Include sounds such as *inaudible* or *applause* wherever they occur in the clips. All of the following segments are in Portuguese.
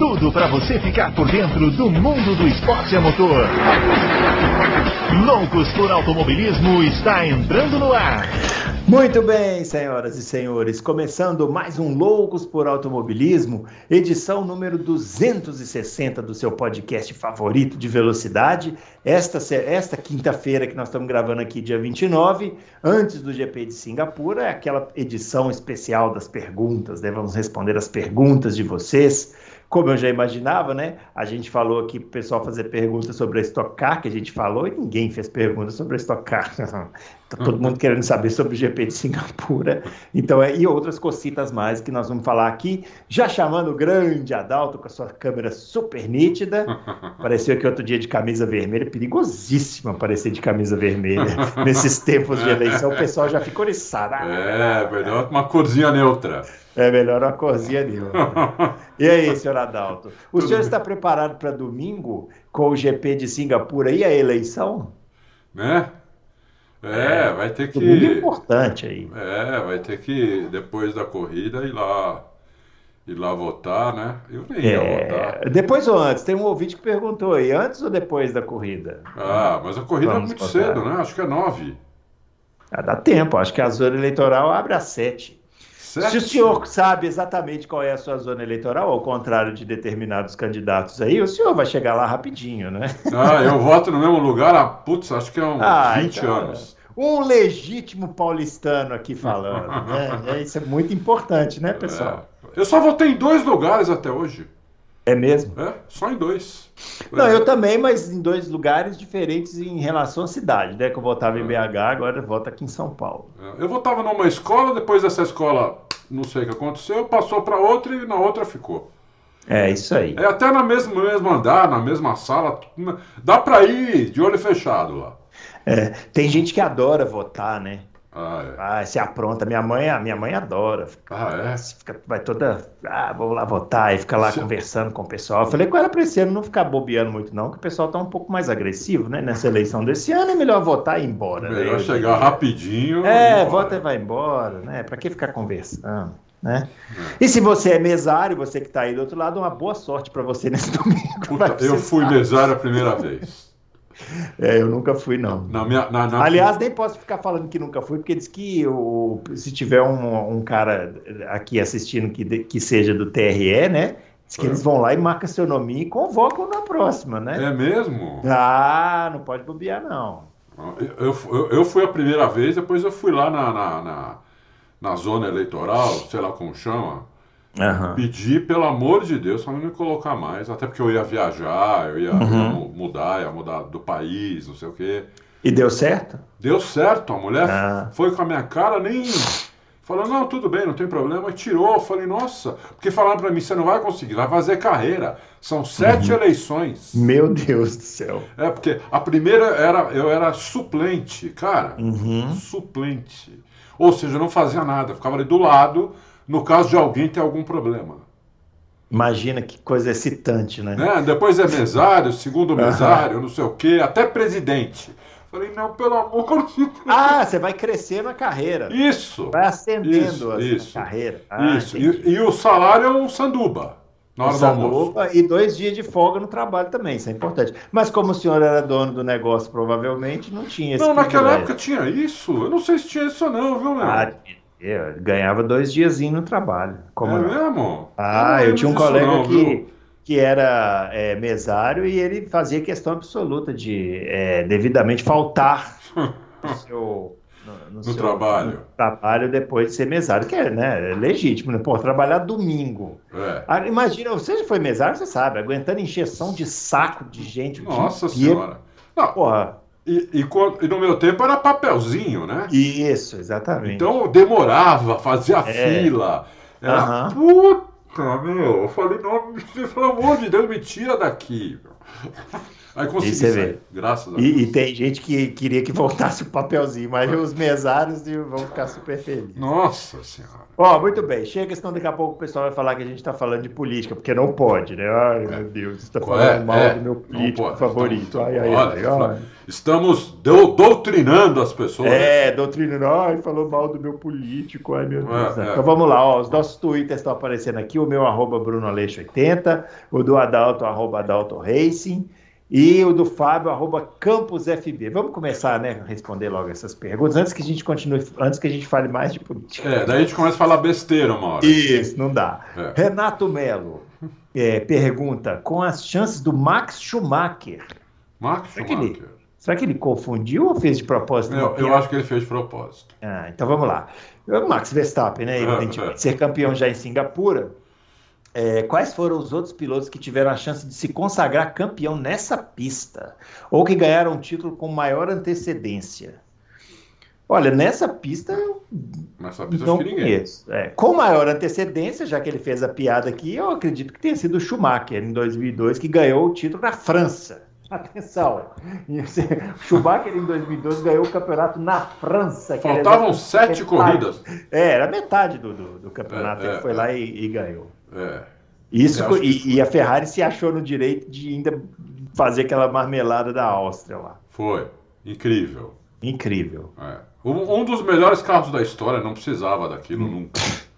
tudo para você ficar por dentro do mundo do esporte a motor. Loucos por Automobilismo está entrando no ar. Muito bem, senhoras e senhores, começando mais um Loucos por Automobilismo, edição número 260 do seu podcast favorito de velocidade. Esta, esta quinta-feira que nós estamos gravando aqui, dia 29, antes do GP de Singapura, é aquela edição especial das perguntas, né? Vamos responder as perguntas de vocês como eu já imaginava, né? A gente falou aqui para o pessoal fazer perguntas sobre a Stock Car, que a gente falou, e ninguém fez perguntas sobre a Stock Car. *laughs* tá todo mundo querendo saber sobre o GP de Singapura. Então, é, e outras cocitas mais que nós vamos falar aqui. Já chamando o grande Adalto com a sua câmera super nítida. *laughs* Apareceu aqui outro dia de camisa vermelha, perigosíssimo aparecer de camisa vermelha *laughs* nesses tempos de eleição. O pessoal já ficou oriçado. É, melhor uma corzinha neutra. É melhor uma corzinha neutra. E aí, senhor Adalto? O Tudo senhor bem. está preparado para domingo com o GP de Singapura e a eleição? Né? É, é vai ter que. Muito importante aí. É, vai ter que, depois da corrida, ir lá ir lá votar, né? Eu nem ia é, votar. Depois ou antes? Tem um ouvinte que perguntou aí, antes ou depois da corrida? Ah, mas a corrida Vamos é muito votar. cedo, né? Acho que é nove. Ah, dá tempo, acho que a zona eleitoral abre às sete. Certo. Se o senhor sabe exatamente qual é a sua zona eleitoral, ao contrário de determinados candidatos aí, o senhor vai chegar lá rapidinho, né? Ah, eu voto no mesmo lugar há, putz, acho que é uns ah, 20 então, anos. Um legítimo paulistano aqui falando, né? *laughs* É, isso é muito importante, né, pessoal? É. Eu só votei em dois lugares até hoje. É mesmo? É, só em dois. Não, eu também, mas em dois lugares diferentes em relação à cidade, né? Que eu votava em BH, agora eu voto aqui em São Paulo. É, eu votava numa escola, depois dessa escola, não sei o que aconteceu, passou para outra e na outra ficou. É, isso aí. É até na mesma, no mesmo andar, na mesma sala, dá para ir de olho fechado lá. É, tem gente que adora votar, né? Ah, é. ah, se apronta. Minha mãe, minha mãe adora. ah, é? Fica, vai toda. Ah, vou lá votar e fica lá conversando com o pessoal. Eu falei com ela pra esse ano não ficar bobeando muito, não, que o pessoal tá um pouco mais agressivo, né? Nessa eleição desse ano é melhor votar e ir embora. Melhor né? chegar rapidinho. É, vota e vai embora, né? Pra que ficar conversando? Né? É. E se você é mesário, você que está aí do outro lado, uma boa sorte para você nesse *laughs* domingo. Puta, eu fui mesário a primeira vez. *laughs* É, eu nunca fui, não. Na minha, na, na... Aliás, nem posso ficar falando que nunca fui, porque diz que o, se tiver um, um cara aqui assistindo que, que seja do TRE, né? Diz que é. eles vão lá e marcam seu nome e convocam na próxima, né? É mesmo? Ah, não pode bobear, não. Eu, eu, eu fui a primeira vez, depois eu fui lá na, na, na, na zona eleitoral, sei lá como chama. Uhum. Pedir, pelo amor de Deus, para não me colocar mais. Até porque eu ia viajar, eu ia, uhum. mudar, ia mudar do país, não sei o quê. E deu certo? Deu certo. A mulher ah. foi com a minha cara, nem. Falou, não, tudo bem, não tem problema. E tirou. Eu falei, nossa. Porque falaram para mim, você não vai conseguir, vai fazer carreira. São sete uhum. eleições. Meu Deus do céu. É, porque a primeira era, eu era suplente, cara. Uhum. Suplente. Ou seja, eu não fazia nada. Eu ficava ali do lado no caso de alguém ter algum problema. Imagina que coisa excitante, né? né? Depois é mesário, segundo mesário, não sei o quê, até presidente. Falei, não, pelo amor de Deus. Ah, você vai crescer na carreira. Isso. Vai ascendendo isso, isso. a carreira. Ah, isso. E, e, o salário é um sanduba. Na hora sanduba e dois dias de folga no trabalho também, isso é importante. Mas como o senhor era dono do negócio, provavelmente não tinha esse Não, naquela época tinha isso. Eu não sei se tinha isso ou não, viu, meu? Ah, eu ganhava dois diazinhos no trabalho. Como é mesmo? Ah, eu, eu tinha um colega não, que, que era é, mesário e ele fazia questão absoluta de é, devidamente faltar *laughs* no seu, no, no, seu, trabalho. No trabalho depois de ser mesário, que é, né, é legítimo, né? Pô, trabalhar domingo. É. Ah, imagina, você já foi mesário, você sabe, aguentando encheção de saco de gente. Nossa Senhora. Não, Porra, e, e, e, no meu tempo era papelzinho, né? Isso, exatamente. Então demorava, fazia é. fila. Era puta, meu. Eu falei, não, pelo amor de Deus, me tira daqui. Aí consegui você sair, vê. graças a E, Deus. e tem gente que queria que voltasse o papelzinho, mas os mesários vão ficar super felizes. Nossa Senhora. Ó, muito bem. Chega, senão daqui a pouco o pessoal vai falar que a gente está falando de política, porque não pode, né? Ai, meu Deus, está falando É, mal é, do meu político favorito. Estamos- ai, ai, olha, ai, ai. Estamos dou- doutrinando as pessoas. É, doutrinando, ai, falou mal do meu político, ai meu Deus. É, é. Então vamos lá, ó, os nossos twitters estão aparecendo aqui, o meu arroba BrunoAleixo80, o do Adalto, arroba Adalto Racing, e o do Fábio, arroba CampusFB. Vamos começar, né, a responder logo essas perguntas, antes que a gente continue, antes que a gente fale mais de política. É, daí a gente começa a falar besteira uma hora. Isso, não dá. É. Renato Melo é, pergunta, com as chances do Max Schumacher, Max Será que ele- Schumacher. será que ele confundiu ou fez de propósito? Eu, eu acho que ele fez de propósito. Ah, então vamos lá. O Max Verstappen, né? Evidentemente, ser campeão já em Singapura. É, quais foram os outros pilotos que tiveram a chance de se consagrar campeão nessa pista? Ou que ganharam um título com maior antecedência? Olha, nessa pista eu Nessa pista não acho que ninguém. conheço. É, com maior antecedência, já que ele fez a piada aqui, eu acredito que tenha sido o Schumacher, em 2002, que ganhou o título na França. *laughs* Atenção! *laughs* Schumacher, em 2012, ganhou o campeonato na França. Faltavam sete metade. corridas. É, era metade do, do, do campeonato. É, é, ele foi é. lá e, e ganhou. É. Isso, e, e a Ferrari se achou no direito de ainda fazer aquela marmelada da Áustria lá. Foi. Incrível. Incrível. É. Um, um dos melhores carros da história, não precisava daquilo nunca. *laughs*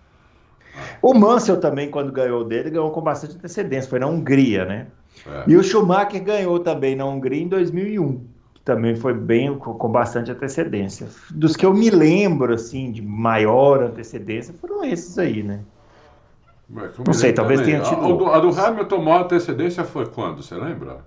O Mansell também, quando ganhou dele, ganhou com bastante antecedência. Foi na Hungria, né? É. E o Schumacher ganhou também na Hungria em 2001, que também foi bem com, com bastante antecedência. Dos que eu me lembro, assim, de maior antecedência, foram esses aí, né? Não sei, talvez também. tenha tido A, do, a do Hamilton, maior antecedência foi quando? Você lembra?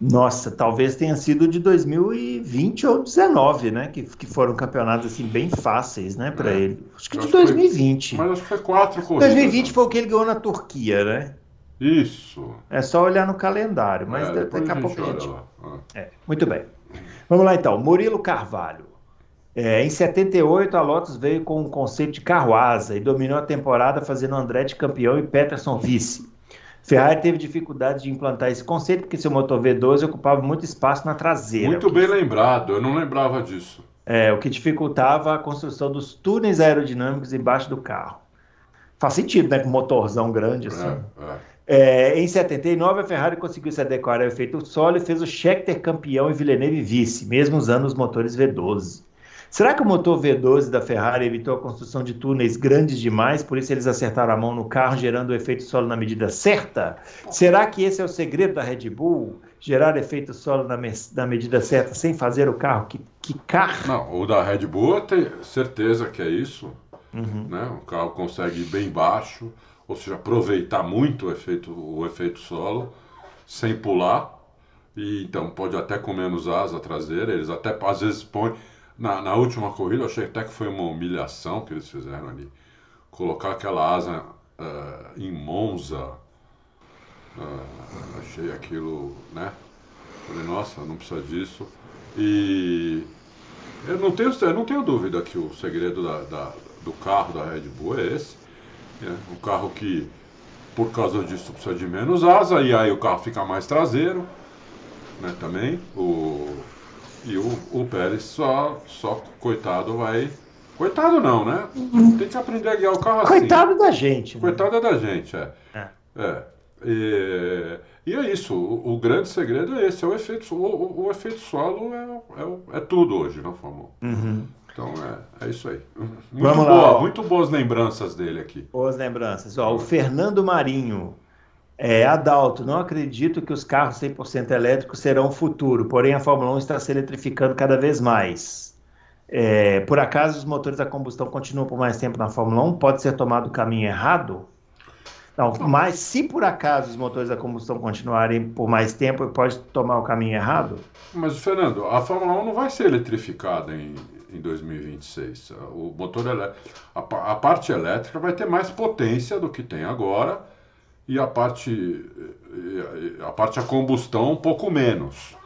Nossa, talvez tenha sido de 2020 ou 19, né? Que, que foram campeonatos, assim, bem fáceis, né, para É. ele. Acho que Eu de acho que foi- 2020. Mas acho que foi quatro corridas. 2020 né? foi o que ele ganhou na Turquia, né? Isso. É só olhar no calendário, mas É, daqui a pouco a gente. Ah. É, muito bem. Vamos lá então. Murilo Carvalho. É, em 78, a Lotus veio com o conceito de carro asa e dominou a temporada fazendo Andretti campeão e Peterson vice. Ferrari teve dificuldade de implantar esse conceito porque seu motor V12 ocupava muito espaço na traseira. Muito bem lembrado, eu não lembrava disso. É, o que dificultava a construção dos túneis aerodinâmicos embaixo do carro. Faz sentido, né? Com um motorzão grande assim. É, é. É, em 79, a Ferrari conseguiu se adequar ao efeito solo e fez o Scheckter campeão e Villeneuve vice, mesmo usando os motores V12. Será que o motor V12 da Ferrari evitou a construção de túneis grandes demais, por isso eles acertaram a mão no carro, gerando o efeito solo na medida certa? Será que esse é o segredo da Red Bull? Gerar efeito solo na, me- na medida certa, sem fazer o carro que? Não, o da Red Bull eu tenho certeza que é isso. Uhum. Né? O carro consegue ir bem baixo, ou seja, aproveitar muito o efeito, o efeito solo, sem pular. E então pode até com menos asa traseira, eles até às vezes põem. Na, na última corrida, eu achei até que foi uma humilhação que eles fizeram ali. Colocar aquela asa ah, em Monza. ah, achei aquilo, né? Falei, nossa, não precisa disso. E eu não tenho, eu não tenho dúvida que o segredo da, da- do carro da Red Bull é esse. né? Um carro que, por causa disso, precisa de menos asa, e aí o carro fica mais traseiro, né, também. O, e o, o Pérez só, só, coitado, vai... Coitado não, né? Tem que aprender a guiar o carro assim. Coitado da gente. né? Coitado é da gente, é. É. É. E, e é isso, o, o grande segredo é esse, é o efeito, o, o- o efeito solo é, é, é tudo hoje na Fórmula 1. Uhum. Então é, é isso aí. Muito, Vamos lá, boa, ó. muito boas lembranças dele aqui. Boas lembranças. Ó, o Fernando Marinho. É, Adalto, não acredito que os carros 100% elétricos serão o futuro, porém a Fórmula 1 está se eletrificando cada vez mais. É, por acaso os motores a combustão continuam por mais tempo na Fórmula 1? Pode ser tomado o caminho errado? Não, mas se por acaso os motores a combustão continuarem por mais tempo, pode tomar o caminho errado? Mas, Fernando, a Fórmula 1 não vai ser eletrificada em, em 2026. O motor a, a parte elétrica vai ter mais potência do que tem agora e a parte, e a parte a combustão um pouco menos.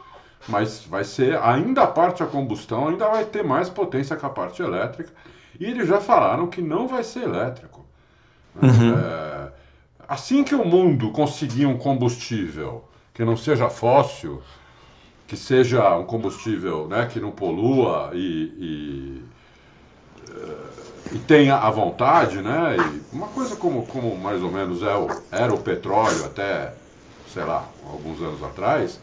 Mas vai ser, ainda a parte a combustão ainda vai ter mais potência que a parte elétrica. E eles já falaram que não vai ser elétrico. né? É, assim que o mundo conseguir um combustível que não seja fóssil, que seja um combustível né, que não polua e, e, e tenha a vontade, né? E uma coisa como, como mais ou menos é o, era o petróleo até, sei lá, alguns anos atrás,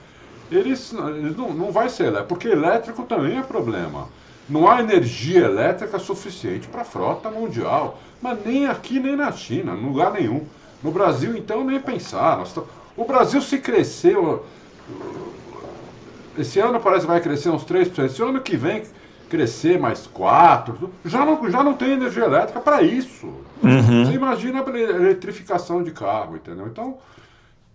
eles, eles não, não vai ser elétrico, porque elétrico também é problema. Não há energia elétrica suficiente para a frota mundial, mas nem aqui nem na China, em lugar nenhum. No Brasil, então, nem pensar. O Brasil, se cresceu. Esse ano parece que vai crescer uns 3%. Esse ano que vem, crescer mais 4%. Já não, já não tem energia elétrica para isso. Uhum. Você imagina a eletrificação de carro, entendeu? Então,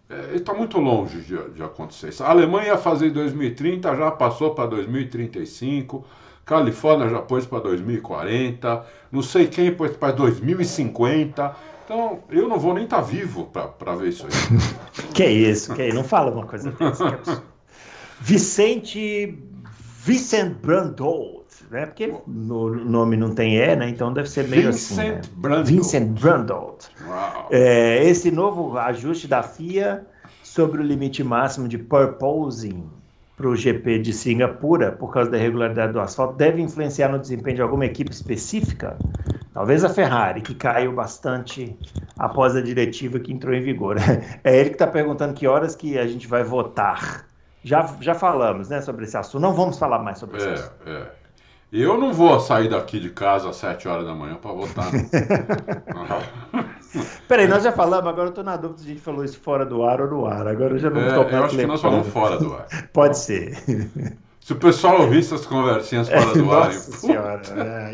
é, está muito longe de, de acontecer. A Alemanha ia fazer em 2030, já passou para 2035. Califórnia já pôs para 2040, não sei quem pôs para 2050. Então, eu não vou nem estar tá vivo para ver isso aí. *laughs* que isso, que isso, não fala uma coisa dessa. É Vicente Vincent Brandolt, né? Porque no nome não tem E, né? Então deve ser meio Vincent assim. Né? Brandolt. Vincent Brandolt. É, esse novo ajuste da FIA sobre o limite máximo de purposing para o GP de Singapura, por causa da irregularidade do asfalto, deve influenciar no desempenho de alguma equipe específica? Talvez a Ferrari, que caiu bastante após a diretiva que entrou em vigor. *laughs* É ele que está perguntando que horas que a gente vai votar. Já, já falamos né, sobre esse assunto, não vamos falar mais sobre esse é, assunto. É. Eu não vou sair daqui de casa às 7 horas da manhã para votar. *laughs* Peraí, nós já falamos, agora eu estou na dúvida se a gente falou isso fora do ar ou no ar. Agora eu já não estou é, Eu acho que nós falamos fora do ar. *laughs* Pode ser. Se o pessoal ouvisse as conversinhas fora do *laughs* ar. Nossa senhora. Né?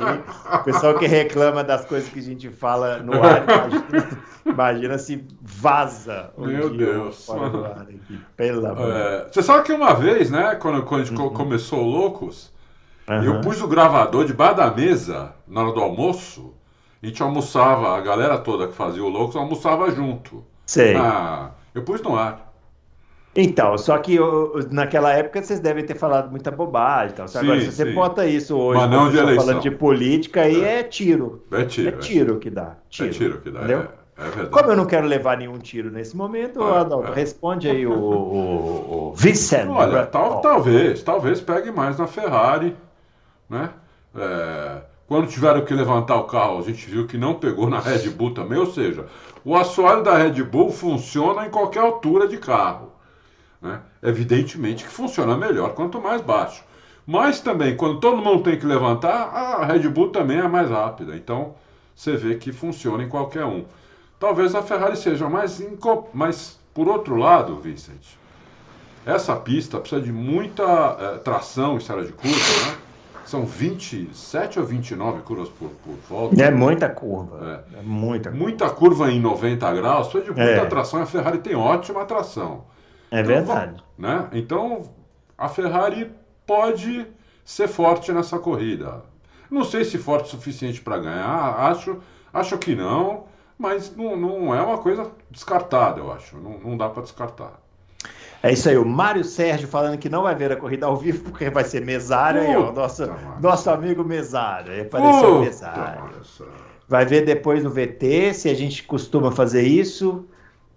O pessoal que reclama das coisas que a gente fala no ar, imagina, imagina se vaza. Um Meu Deus. Fora do ar aqui. Pelo amor. É, você sabe que uma vez, né, quando, quando a gente uhum. começou o Loucos, uhum. eu pus o gravador debaixo da mesa na hora do almoço. A gente almoçava, a galera toda que fazia o Loucos almoçava junto. Sei. Ah, eu pus no ar. Então, só que naquela época vocês devem ter falado muita bobagem. Então. Sim, Agora, se você sim. bota isso hoje, Mas não de eleição. falando de política, aí é, é tiro. É tiro. É, é tiro que dá. Tiro, é tiro que dá. Entendeu? É, é verdade. Como eu não quero levar nenhum tiro nesse momento, é, Adalto, é. responde aí o, o, o *laughs* Vicente. Olha, tal, talvez, talvez pegue mais na Ferrari, né? É, quando tiveram que levantar o carro, a gente viu que não pegou na Red Bull também, ou seja, o assoalho da Red Bull funciona em qualquer altura de carro. Né? Evidentemente que funciona melhor quanto mais baixo. Mas também, quando todo mundo tem que levantar, a Red Bull também é mais rápida. Então, você vê que funciona em qualquer um. Talvez a Ferrari seja mais. Inco... Mas, por outro lado, Vincent, essa pista precisa de muita é, tração em estrada de curva, né? São 27 ou 29 curvas por, por volta. É muita curva. É. é muita curva. Muita curva em 90 graus, precisa de muita é. tração. A Ferrari tem ótima tração. É então, verdade. Né? Então, a Ferrari pode ser forte nessa corrida. Não sei se forte o suficiente para ganhar, acho, acho que não, mas não, não é uma coisa descartada, eu acho. Não, não dá para descartar. É isso aí, o Mário Sérgio falando que não vai ver a corrida ao vivo porque vai ser mesário aí, ó, nosso, nosso amigo mesário. Apareceu mesário. Vai ver depois no VT se a gente costuma fazer isso.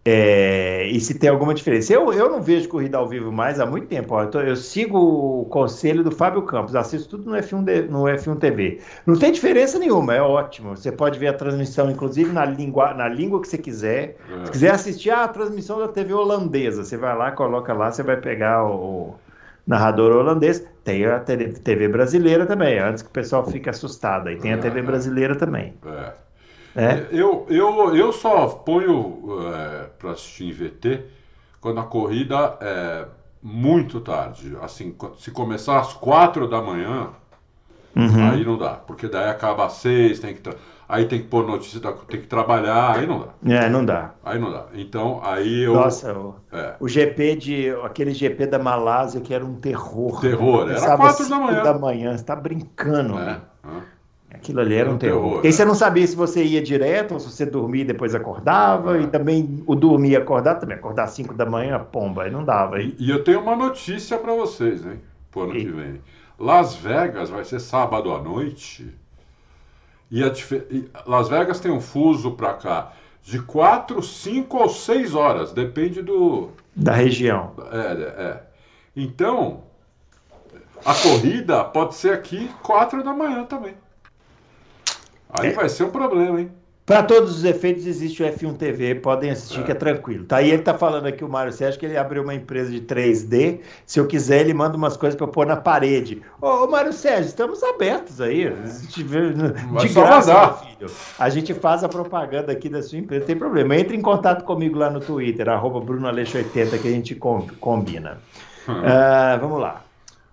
É, e se tem alguma diferença. Eu, eu não vejo corrida ao vivo mais há muito tempo. Ó, eu, tô, eu, sigo o conselho do Fábio Campos, assisto tudo no F1, no F1 TV. Não tem diferença nenhuma, é ótimo. Você pode ver a transmissão, inclusive, na língua, na língua que você quiser. É. Se quiser assistir a transmissão da TV holandesa, você vai lá, coloca lá, você vai pegar o, narrador holandês. Tem a TV brasileira também, antes que o pessoal fique assustado. Aí tem a TV brasileira também. É. É? Eu, eu, eu só ponho é, para assistir em VT quando a corrida é muito tarde. Assim, se começar às quatro da manhã, uhum. aí não dá. Porque daí acaba às seis, tem que aí tem que pôr notícia, tem que trabalhar, aí não dá. É, não dá. Aí não dá. Então, aí eu. Nossa, o, é. o GP de. aquele GP da Malásia que era um terror. Terror, era quatro da manhã. da manhã, você tá brincando. É. Aquilo ali era um terror. terror. Porque aí você não sabia se você ia direto ou se você dormia e depois acordava. É. E também o dormir e acordar também. Acordar às 5 da manhã, pomba, aí não dava. E, e eu tenho uma notícia para vocês, hein? Pro ano e... que vem. Las Vegas vai ser sábado à noite. E, a, e Las Vegas tem um fuso para cá de 4, 5 ou 6 horas. Depende do, Da região. É, é. Então, a corrida pode ser aqui 4 da manhã também. Aí é. vai ser um problema, hein? Para todos os efeitos, existe o F1 TV, podem assistir é. que é tranquilo. Tá? E ele tá falando aqui, o Mário Sérgio, que ele abriu uma empresa de 3D. Se eu quiser, ele manda umas coisas para eu pôr na parede. Ô, ô Mário Sérgio, estamos abertos aí. De graça, filho. A gente faz a propaganda aqui da sua empresa, não tem problema. Entre em contato comigo lá no Twitter, arroba BrunoAleixo80, que a gente combina. Hum. Uh, vamos lá.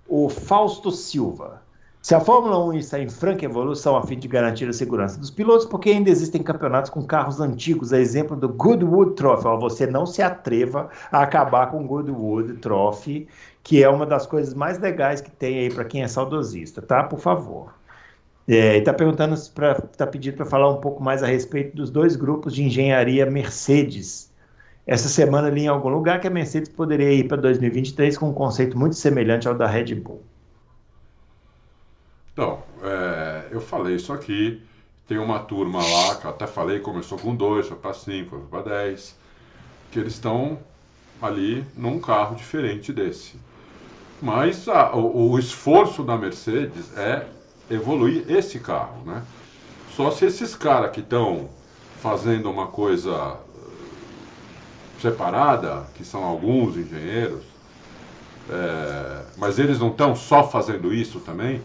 O Fausto Silva. Se a Fórmula 1 está em franca evolução a fim de garantir a segurança dos pilotos, porque ainda existem campeonatos com carros antigos, a exemplo do Goodwood Trophy. Você não se atreva a acabar com o Goodwood Trophy, que é uma das coisas mais legais que tem aí para quem é saudosista, tá? Por favor. É, está perguntando, está pedindo para falar um pouco mais a respeito dos dois grupos de engenharia Mercedes. Essa semana ali em algum lugar que a Mercedes poderia ir para 2023 com um conceito muito semelhante ao da Red Bull. Então, é, eu falei isso aqui. Tem uma turma lá, que eu até falei, começou com dois, foi para cinco, foi para dez, que eles estão ali num carro diferente desse. Mas a, o, o, esforço da Mercedes é evoluir esse carro, né? Só se esses caras que estão fazendo uma coisa eh, separada, que são alguns engenheiros, é, mas eles não estão só fazendo isso também,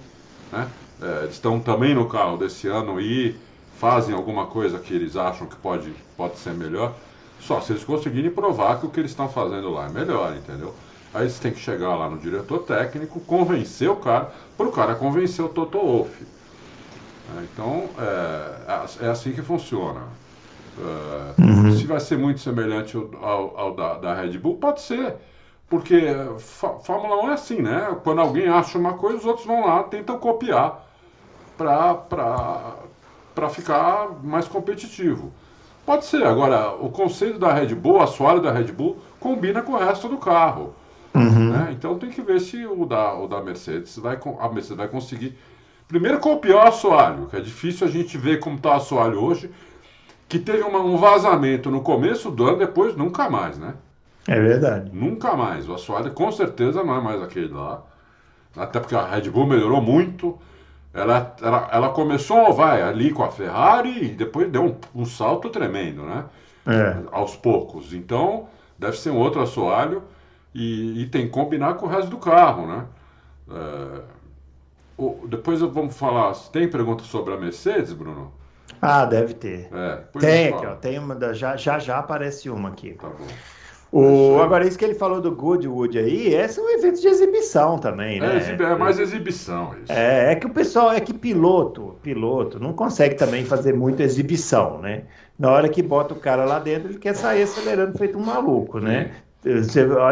né? É, estão também no carro desse ano e fazem alguma coisa que eles acham que pode, pode ser melhor, só se eles conseguirem provar que o que eles estão fazendo lá é melhor, entendeu? Aí eles têm que chegar lá no diretor técnico, convencer o cara, para o cara convencer o Toto Wolff. É, então, é, é assim que funciona. É, uhum. Se vai ser muito semelhante ao, ao da, da, Red Bull, pode ser. Porque Fórmula 1 é assim, né? Quando alguém acha uma coisa, os outros vão lá, tentam copiar para ficar mais competitivo. Pode ser. Agora, o conceito da Red Bull, o assoalho da Red Bull, combina com o resto do carro. Uhum. Né? Então tem que ver se o da, o da Mercedes vai, a Mercedes vai conseguir. Primeiro copiar o assoalho, que é difícil a gente ver como está o assoalho hoje, que teve uma, um vazamento no começo do ano, depois nunca mais, né? É verdade. Nunca mais. O assoalho com certeza não é mais aquele lá. Até porque a Red Bull melhorou muito. Ela, ela, ela começou, vai, ali com a Ferrari e depois deu um, um salto tremendo, né? É. Aos poucos. Então, deve ser um outro assoalho e, e tem que combinar com o resto do carro, né? É, o, depois vamos falar. Tem pergunta sobre a Mercedes, Bruno? Ah, deve ter. É, tem aqui, ó. Tem uma da, já, já já aparece uma aqui. Tá bom. O, agora, isso que ele falou do Goodwood aí, esse é um evento de exibição também, né? É, é mais exibição isso. É, é que o pessoal, é que piloto, piloto, não consegue também fazer muito exibição, né? Na hora que bota o cara lá dentro, ele quer sair acelerando feito um maluco, né?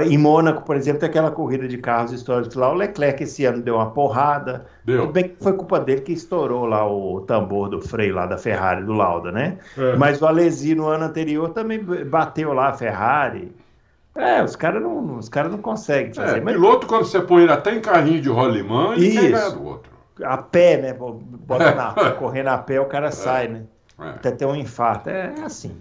Em Mônaco, por exemplo, tem aquela corrida de carros históricos lá. O Leclerc esse ano deu uma porrada. Deu. Tudo bem que foi culpa dele que estourou lá o tambor do freio lá da Ferrari, do Lauda, né? É. Mas o Alesi no ano anterior também bateu lá a Ferrari. É, os caras não, os cara não conseguem fazer. É, mas... Piloto, quando você põe ele até em carrinho de rolimã, ele Isso. quer do outro. A pé, né? Bota na, correndo a pé, o cara é. sai, né? É. Até ter um infarto. É, é, assim.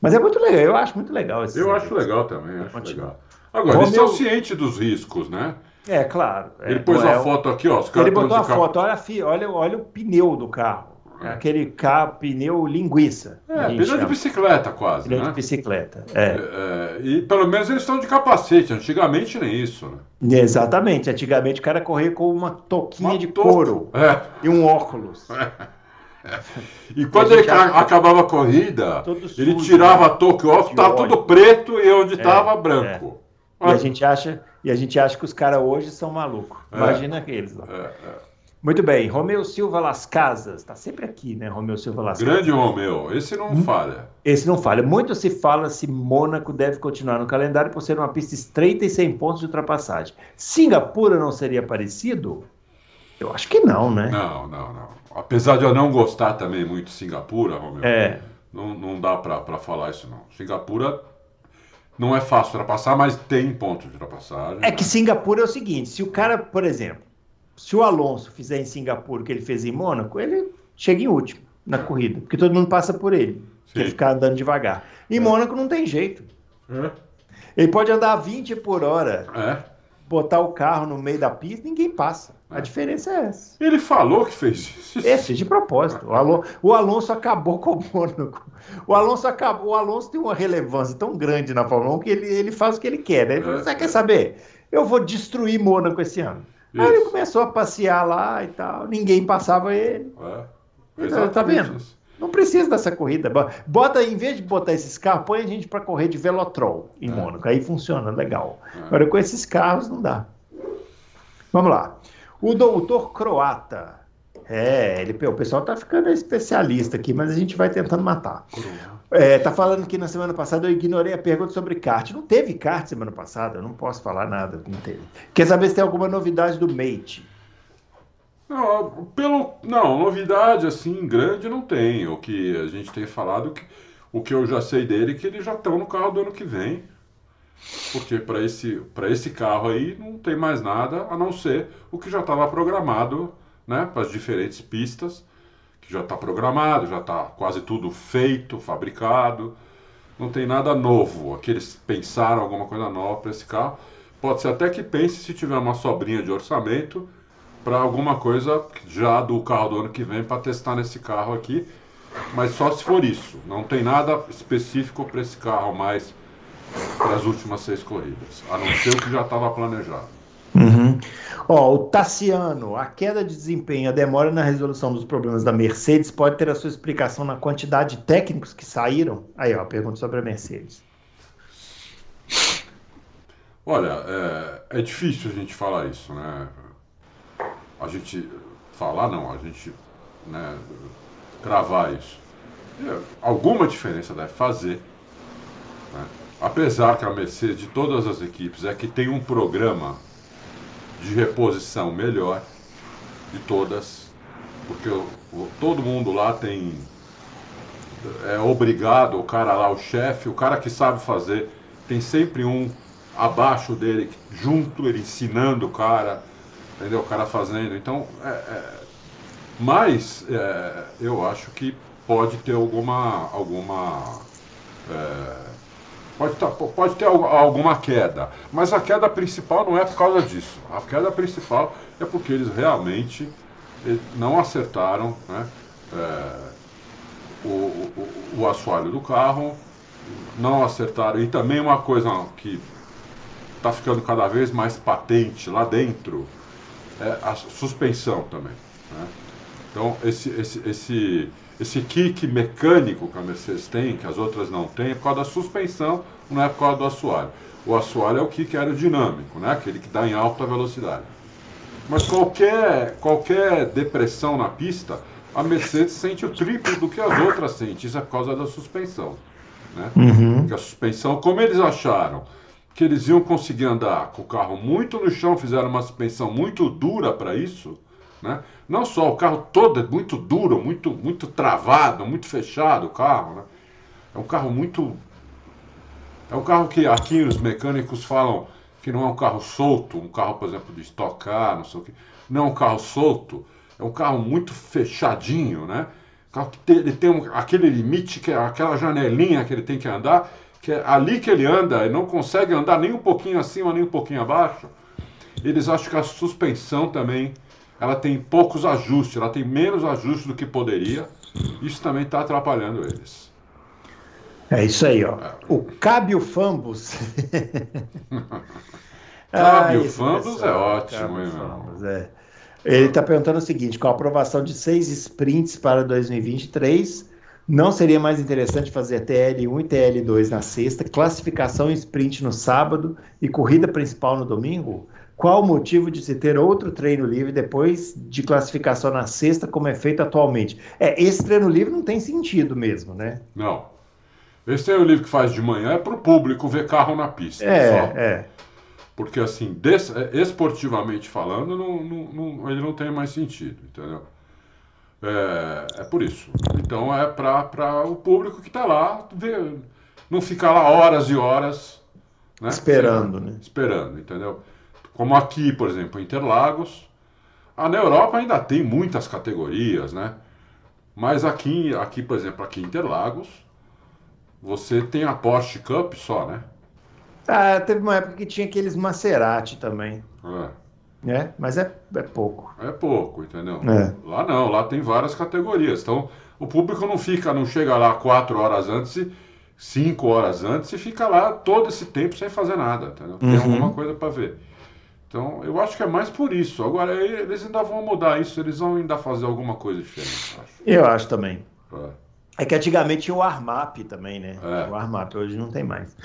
Mas é muito legal, eu acho muito legal esse Eu acho legal também, acho legal. Agora, eles são cientes dos riscos, né? É, claro. Ele pôs a foto aqui, ó. ele botou a foto, olha, olha, olha o pneu do carro. É. Aquele carro, pneu linguiça. É, pneu chama. de bicicleta quase. Pneu né? de bicicleta. É. É, é. e pelo menos eles estão de capacete. Antigamente nem isso. Né? Exatamente. Antigamente o cara corria com uma toquinha uma de couro *laughs* é. e um óculos. *laughs* E quando ele acabava a corrida, sujo, ele tirava né? a touca off, tava tudo preto e onde estava branco. E a gente acha e a gente acha que os caras hoje são malucos. Imagina aqueles lá. É, é. Muito bem, Romeu Silva Las Casas, está sempre aqui, né, Romeu Silva Las Casas. Grande Romeu, esse não hum? falha. Esse não falha. Muito se fala se Mônaco deve continuar no calendário por ser uma pista estreita e sem pontos de ultrapassagem. Singapura não seria parecido? Eu acho que não, né? Não, não, não. Apesar de eu não gostar também muito de Singapura, Romeu, é. não, não dá para falar isso não. Singapura não é fácil ultrapassar, mas tem pontos de ultrapassagem. É né? que Singapura é o seguinte, se o cara, por exemplo, se o Alonso fizer em Singapura o que ele fez em Mônaco, ele chega em último na corrida, porque todo mundo passa por ele. Sim. Quer ficar andando devagar. Em é. Mônaco não tem jeito. É. Ele pode andar a 20 por hora. É. Botar o carro no meio da pista, ninguém passa. A diferença é essa. Ele falou que fez isso. É, fez de propósito. O Alonso, o Alonso acabou com o Mônaco. O Alonso acabou. O Alonso tem uma relevância tão grande na Fórmula 1 que ele, ele faz o que ele quer, né? Ele É, Você é. quer saber? Eu vou destruir Mônaco esse ano. Aí ele começou a passear lá e tal. Ninguém passava ele. É. Então, tá vendo? isso. Não precisa dessa corrida. Bo- Bota, em vez de botar esses carros, põe a gente para correr de Velotrol em É. Mônaco. Aí funciona legal. É. Agora com esses carros não dá. Vamos lá. O doutor Croata. É, ele, o pessoal tá ficando especialista aqui, mas a gente vai tentando matar. É, tá falando que na semana passada eu ignorei a pergunta sobre kart. Não teve kart semana passada, eu não posso falar nada, não teve. Quer saber se tem alguma novidade do Mate? Não, pelo, não, novidade assim grande não tem. O que a gente tem falado, que, o que eu já sei dele é que eles já estão no carro do ano que vem. Porque para esse, para esse carro aí não tem mais nada a não ser o que já estava programado né, para as diferentes pistas, que já está programado, já está quase tudo feito, fabricado. Não tem nada novo. Aqueles pensaram alguma coisa nova para esse carro. Pode ser até que pense se tiver uma sobrinha de orçamento para alguma coisa já do carro do ano que vem para testar nesse carro aqui, mas só se for isso. Não tem nada específico para esse carro mais para as últimas seis corridas, a não ser o que já estava planejado. Ó, o Tassiano, a queda de desempenho, a demora na resolução dos problemas da Mercedes pode ter a sua explicação na quantidade de técnicos que saíram? Aí, ó, pergunta sobre a Mercedes. Olha, é, é difícil a gente falar isso, né? A gente falar não, a gente né, cravar isso. É, alguma diferença deve fazer. né? Apesar que a Mercedes, de todas as equipes, é que tem um programa de reposição melhor de todas, porque todo mundo lá tem é obrigado, o cara lá, o chefe, o cara que sabe fazer, tem sempre um abaixo dele, junto, ele ensinando o cara, entendeu? O cara fazendo. Então, é, é, mas é, eu acho que pode ter alguma. alguma é, pode, tá- pode ter al- alguma queda. Mas a queda principal não é por causa disso. A queda principal é porque eles realmente eh, não acertaram né, é, o, o, o assoalho do carro, não acertaram. E também uma coisa que está ficando cada vez mais patente lá dentro é a suspensão também. né? Então, esse, esse, esse, esse kick mecânico que a Mercedes tem, que as outras não têm, é por causa da suspensão, não é por causa do assoalho. O assoalho é o kick aerodinâmico, né? aquele que dá em alta velocidade. Mas qualquer, qualquer depressão na pista, a Mercedes sente o triplo do que as outras sentem. Isso é por causa da suspensão. Né? Porque a suspensão, como eles acharam que eles iam conseguir andar com o carro muito no chão, fizeram uma suspensão muito dura para isso, né? Não só o carro todo é muito duro, muito, muito travado, muito fechado o carro, né? É um carro muito. É um carro que aqui os mecânicos falam que não é um carro solto, um carro, por exemplo, de Stock Car, não sei o que. Não é um carro solto, é um carro muito fechadinho, né? Um carro que tem, ele tem um- aquele limite, que é aquela janelinha que ele tem que andar, que é ali que ele anda, ele não consegue andar nem um pouquinho acima, nem um pouquinho abaixo. Eles acham que a suspensão também, ela tem poucos ajustes, ela tem menos ajustes do que poderia. Isso também está atrapalhando eles. É isso aí, ó. O Cábio Fambus. *laughs* Cábio pessoal, é ótimo, hein, meu? Fambus, é. Ele está perguntando o seguinte: com a aprovação de seis sprints para 2023, não seria mais interessante fazer TL1 e TL2 na sexta, classificação e sprint no sábado e corrida principal no domingo? Qual o motivo de se ter outro treino livre depois de classificação na sexta, como é feito atualmente? É, esse treino livre não tem sentido mesmo, né? Não. Esse é o livro que faz de manhã é para o público ver carro na pista. É, só. é. Porque, assim, des- é, esportivamente falando, não, não- não- ele não tem mais sentido, entendeu? É, é por isso. Então é para o público que está lá ver, não ficar lá horas e horas né? Esperando, né? Esperando, entendeu? Como aqui, por exemplo, em Interlagos. Ah, na Europa ainda tem muitas categorias, né? Mas aqui, aqui, por exemplo, aqui em Interlagos, você tem a Porsche Cup só, né? Ah, teve uma época que tinha aqueles Maserati também. É. Né? Mas é, é pouco. É pouco, entendeu? É. Lá não, lá tem várias categorias. Então, o público não fica, não chega lá quatro horas antes, cinco horas antes e fica lá todo esse tempo sem fazer nada, entendeu? Tem Uhum. alguma coisa para ver. Então, eu acho que é mais por isso. Agora, eles ainda vão mudar isso, eles vão ainda fazer alguma coisa diferente, eu acho. Eu acho também. É. É que antigamente tinha o Armap também, né? É. O Armap hoje não tem mais.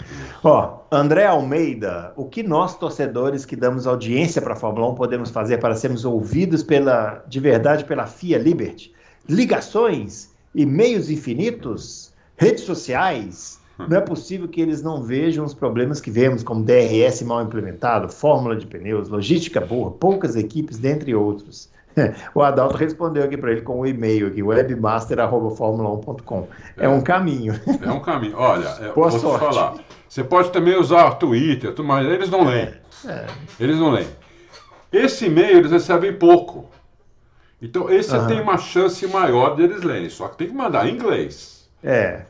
Ó, André Almeida, o que nós torcedores que damos audiência para a Fórmula 1 podemos fazer para sermos ouvidos pela, de verdade pela FIA Liberty? Ligações, e-mails infinitos, redes sociais. Não é possível que eles não vejam os problemas que vemos, como DRS mal implementado, fórmula de pneus, logística burra, poucas equipes, dentre outros. *laughs* O Adalto respondeu aqui para ele com o e-mail aqui, webmaster.formula1.com. É um caminho. É um caminho. Olha, é, Boa vou te sorte. falar. Você pode também usar o Twitter, mais, eles não leem. É. Eles não leem. Esse e-mail eles recebem pouco. Então, esse Aham. tem uma chance maior de eles lerem. Só que tem que mandar em inglês. É,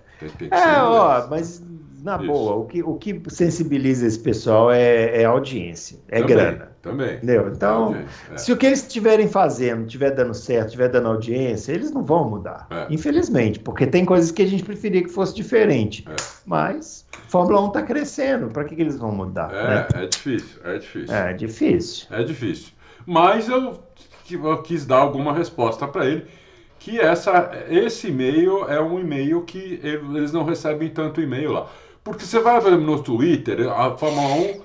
É ó, mas na Isso. boa, o que, o que sensibiliza esse pessoal é, é audiência, é Também, grana. Também. Entendeu? Então, é. se o que eles estiverem fazendo estiver dando certo, estiver dando audiência, eles não vão mudar. É. Infelizmente, porque tem coisas que a gente preferia que fosse diferente. É. Mas Fórmula 1 está crescendo, para que, que eles vão mudar? né? É, é difícil, é difícil. É difícil. É difícil. Mas eu, eu quis dar alguma resposta para ele, que essa, esse e-mail é um e-mail que eles não recebem tanto e-mail lá. Porque você vai ver no Twitter, a Fórmula 1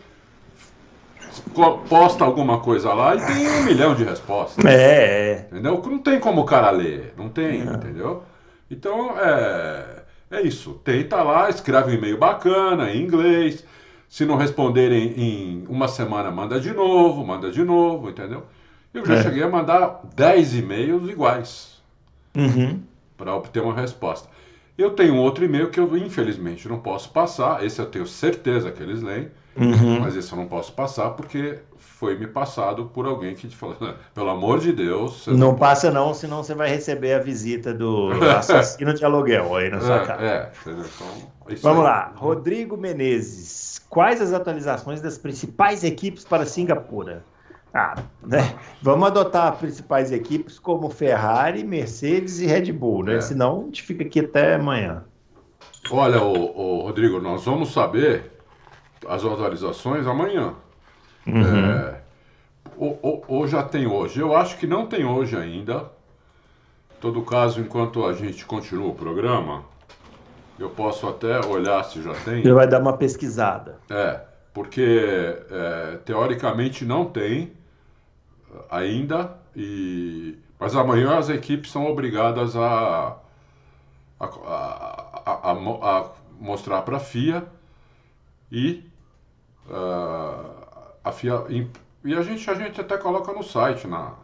co- posta alguma coisa lá e tem um milhão de respostas. É, é. Entendeu? Não tem como o cara ler, não tem, entendeu? Então é, é isso. Tenta lá, escreve um e-mail bacana, em inglês. Se não responderem em uma semana, manda de novo, manda de novo, entendeu? Eu já É. cheguei a mandar 10 e-mails iguais Uhum. para obter uma resposta. Eu tenho outro e-mail que eu infelizmente não posso passar. Esse eu tenho certeza que eles leem, Uhum. mas esse eu não posso passar porque foi me passado por alguém que te falou: *laughs* pelo amor de Deus, você Não passa não, senão você vai receber a visita do *laughs* assassino de aluguel aí na sua casa. É, é, entendeu? Então, é Vamos aí. lá, Rodrigo Menezes. Quais as atualizações das principais equipes para Singapura? Ah, né? Vamos adotar as principais equipes como Ferrari, Mercedes e Red Bull, né? É. Senão a gente fica aqui até amanhã. Olha, ô, ô, Rodrigo, nós vamos saber as atualizações amanhã. Uhum. É, ou, ou- ou já tem hoje? Eu acho que não tem hoje ainda. Todo caso, enquanto a gente continua o programa, eu posso até olhar se já tem. Ele vai dar uma pesquisada. É, porque é, teoricamente não tem ainda, e, mas amanhã as equipes são obrigadas a, a, a- a- a mo- a mostrar para a FIA e ah, a FIA e a gente, a gente até coloca no site na,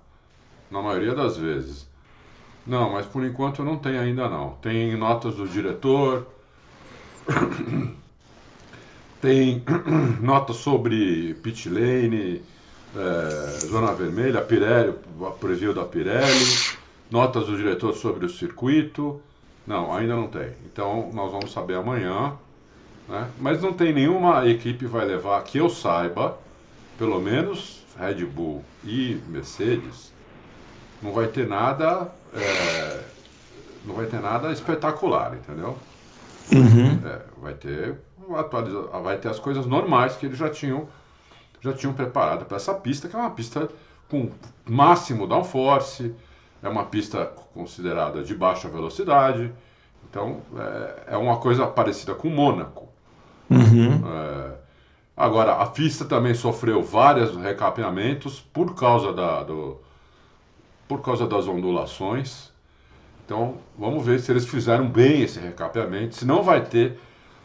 na maioria das vezes. Não, mas por enquanto não tem ainda não. Tem notas do diretor, *coughs* tem *coughs* notas sobre pit lane, eh, zona vermelha, Pirelli, o preview da Pirelli, notas do diretor sobre o circuito. Não, ainda não tem. Então nós vamos saber amanhã. né? Mas não tem nenhuma equipe vai levar, que eu saiba, pelo menos Red Bull e Mercedes, não vai ter nada, eh, não vai ter nada espetacular, entendeu? Uhum. É, vai ter atualiza... vai ter as coisas normais que eles já tinham já tinham preparado para essa pista, que é uma pista com máximo downforce, é uma pista considerada de baixa velocidade, então é, é uma coisa parecida com Mônaco. Uhum. É, agora, a pista também sofreu vários recapeamentos por causa, da, do, por causa das ondulações. Então, vamos ver se eles fizeram bem esse recapeamento. Se não vai ter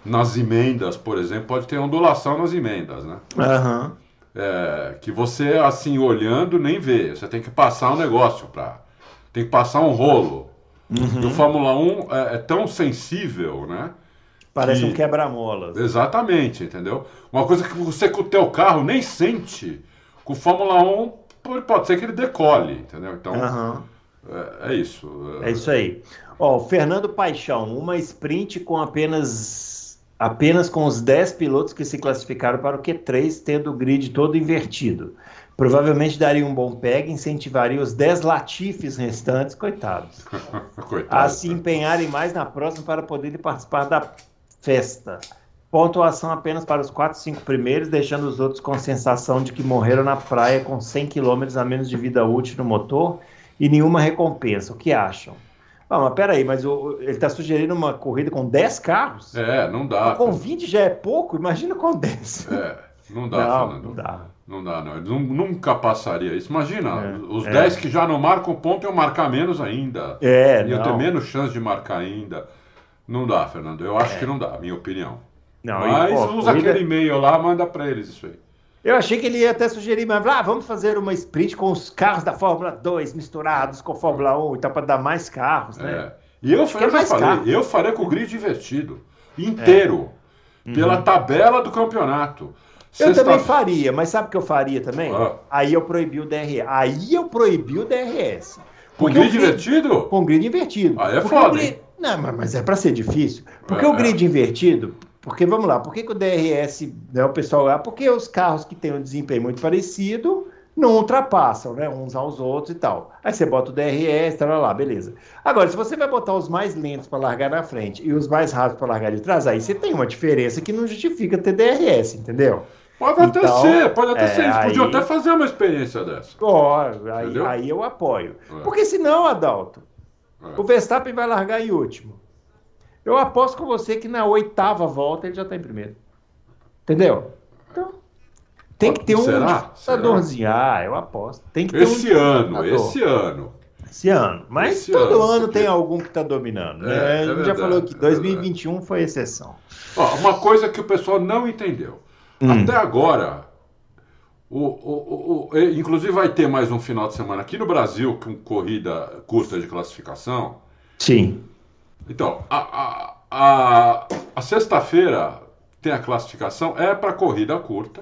nas emendas, por exemplo, pode ter ondulação nas emendas, né? Aham. É, que você, assim, olhando, nem vê. Você tem que passar um negócio para. Tem que passar um rolo. E o Fórmula 1 é, é tão sensível, né? Parece Que- um quebra-molas. Exatamente, entendeu? Uma coisa que você com o teu carro nem sente, com o Fórmula 1 pode, ser que ele decole, entendeu? Então, Aham. é, é isso. É isso aí. Ó, Fernando Paixão, uma sprint com apenas apenas com os 10 pilotos que se classificaram para o Q3, tendo o grid todo invertido. Provavelmente daria um bom peg, incentivaria os 10 latifes restantes, coitados, *laughs* Coitado. a se empenharem mais na próxima para poderem participar da festa. Pontuação apenas para os 4, 5 primeiros, deixando os outros com sensação de que morreram na praia com 100 km a menos de vida útil no motor e nenhuma recompensa. O que acham? Ah, mas peraí, mas o, ele está sugerindo uma corrida com 10 carros? É, não dá. Com 20 já é pouco, imagina com 10. É, não dá, não, Fernando. não dá. Não dá, não. Ele nu- nunca passaria isso. Imagina, É, os é. 10 que já não marcam ponto iam marcar menos ainda. É, Iam ter menos chance de marcar ainda. Não dá, Fernando. Eu acho que não dá, minha opinião. É. Não, Mas usa corrida- aquele e-mail lá, manda pra eles isso aí. Eu achei que ele ia até sugerir, mas ah, vamos fazer uma sprint com os carros da Fórmula 2 misturados com a Fórmula 1 e tal, para dar mais carros, né? É. E eu, que eu é já falei, caro. eu faria com o grid invertido. Inteiro. Pela tabela do campeonato. Eu Sexta- também faria, mas sabe o que eu faria também? Ah. Aí eu proibi o DRS. Aí eu proibi o DRS. Com grid invertido? Com grid invertido. Aí é Porque foda, grid-? Não, mas- é para ser difícil. Porque É, o é. grid invertido, porque vamos lá, por que, que o DRS, né, o pessoal lá, porque os carros que têm um desempenho muito parecido não ultrapassam, né, uns aos outros e tal. Aí você bota o DRS, tal, lá, beleza. Agora, se você vai botar os mais lentos para largar na frente e os mais rápidos para largar de trás, aí você tem uma diferença que não justifica ter DRS, entendeu? Pode até Então, ser, pode até é, ser. Eles podiam aí- até fazer uma experiência dessa. Ó, aí, aí eu apoio. É. Porque senão, Adalto, É. o Verstappen vai largar em último. Eu aposto com você que na oitava volta ele já está em primeiro. Entendeu? Então, tem que ter um Será? Ah, eu aposto. Tem que ter Esse um ano, esse ano. Esse ano. Mas Esse todo ano, ano tem algum que está dominando. né? É, é a gente já verdade, falou que é 2021 foi exceção. Ó, uma coisa que o pessoal não entendeu. Hum. Até agora, o, o- o- o- inclusive vai ter mais um final de semana aqui no Brasil com corrida curta de classificação. Sim. Então, a, a, a, a sexta-feira tem a classificação, é para corrida curta,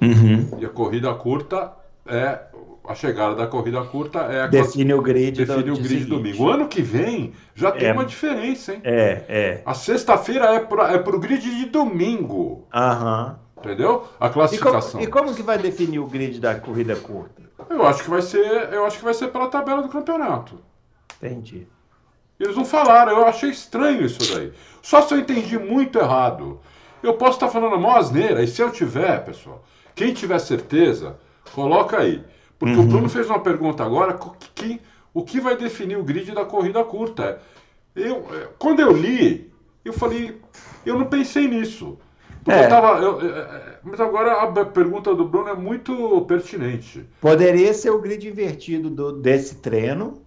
Uhum. e a corrida curta é. A chegada da corrida curta é a Define o grid do define o dia grid domingo. O ano que vem já tem É. uma diferença, hein? É, é. A sexta-feira é para é pro grid de domingo, Aham. entendeu? A E como, classificação. e como que vai definir o grid da corrida curta? Eu acho que vai ser, eu acho que vai ser pela tabela do campeonato. Entendi. Eles não falaram, eu achei estranho isso daí. Só se eu entendi muito errado. Eu posso estar falando a maior asneira, e se eu tiver, pessoal, quem tiver certeza, coloca aí. Porque o Bruno fez uma pergunta agora, que, o que vai definir o grid da corrida curta? Eu, eh, quando eu li, eu falei, eu não pensei nisso. Porque É. eu tava, eu- eh, eh, mas agora a pergunta do Bruno é muito pertinente. Poderia ser o grid invertido do- desse treino,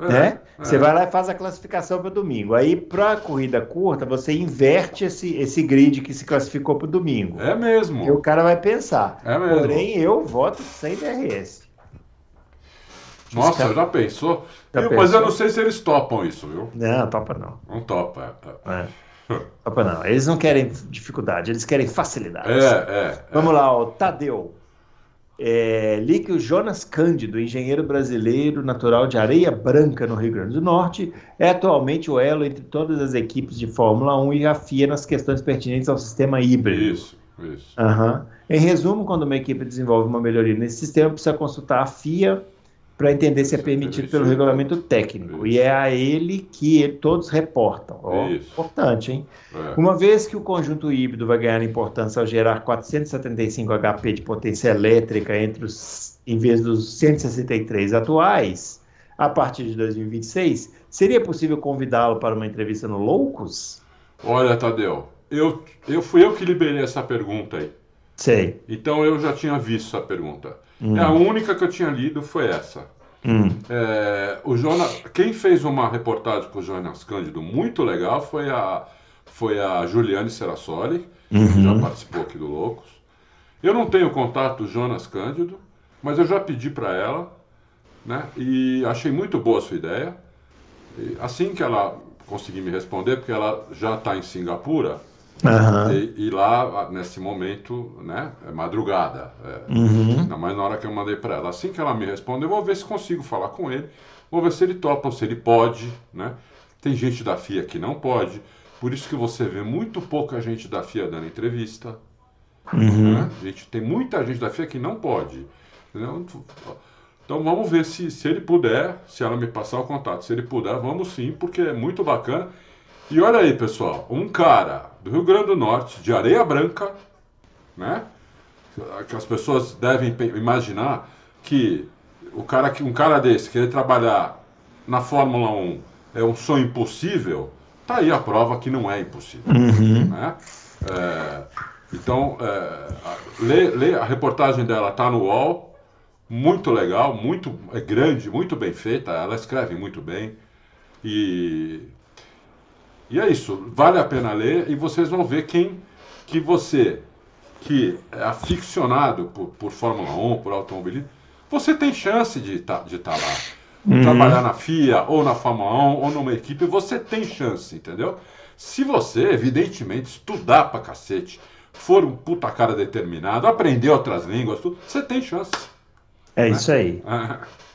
É, né? é. Você vai lá e faz a classificação para domingo. Aí, para a corrida curta, você inverte esse, esse grid que se classificou para domingo. É mesmo. E o cara vai pensar. É mesmo. Porém, eu voto sem DRS. Nossa, cara- já pensou? Já Eu- Mas pensou? eu não sei se eles topam isso, viu? Não, topa não. Não topa. é, É. Topa não. Eles não querem dificuldade, eles querem facilidade. É, é. é. Vamos lá, o Tadeu. É, li que o Jonas Cândido, engenheiro brasileiro natural de Areia Branca, no Rio Grande do Norte, é atualmente o elo entre todas as equipes de Fórmula 1 e a FIA nas questões pertinentes ao sistema híbrido. Isso, isso. Aham. Em resumo, quando uma equipe desenvolve uma melhoria nesse sistema, precisa consultar a FIA para entender se é permitido pelo regulamento técnico. E é a ele que ele- todos reportam. Ó, importante, hein? É. Uma vez que o conjunto híbrido vai ganhar importância ao gerar 475 HP de potência elétrica entre os, em vez dos 163 atuais, a partir de 2026, seria possível convidá-lo para uma entrevista no Loucos? Olha, Tadeu, eu, eu fui eu que liberei essa pergunta aí. Sei. Então eu já tinha visto essa pergunta. Hum. A única que eu tinha lido foi essa. Hum. É, o Jonas, quem fez uma reportagem com o Jonas Cândido muito legal foi a, foi a Juliane Serassoli, que Uhum. já participou aqui do Loucos. Eu não tenho contato do Jonas Cândido, mas eu já pedi para ela, né? E achei muito boa a sua ideia. E assim que ela conseguir me responder, porque ela já está em Singapura, Aham. e, e lá, nesse momento, né, é madrugada. É, Uhum. Ainda mais na hora que eu mandei para ela. Assim que ela me responder, eu vou ver se consigo falar com ele. Vou ver se ele topa se ele pode, né? Tem gente da FIA que não pode. Por isso que você vê muito pouca gente da FIA dando entrevista. Uhum. Né? A gente tem muita gente da FIA que não pode. Entendeu? Então vamos ver se, se ele puder, se ela me passar o contato. Se ele puder, vamos sim, porque é muito bacana. E olha aí, pessoal, um cara do Rio Grande do Norte, de Areia Branca, né? Que as pessoas devem imaginar que o cara um cara desse querer trabalhar na Fórmula 1 é um sonho impossível, tá aí a prova que não é impossível. Uhum. Né? É, então, é, lê, lê, a reportagem dela tá no UOL, muito legal, muito é grande, muito bem feita, ela escreve muito bem. E, e é isso, vale a pena ler e vocês vão ver quem que você, que é aficionado por, por Fórmula 1, por automobilismo, você tem chance de tá, estar tá lá. Uhum. Trabalhar na FIA, ou na Fórmula 1, ou numa equipe, você tem chance, entendeu? Se você, evidentemente, estudar pra cacete, for um puta cara determinado, aprender outras línguas, tudo, você tem chance. É isso aí. *laughs*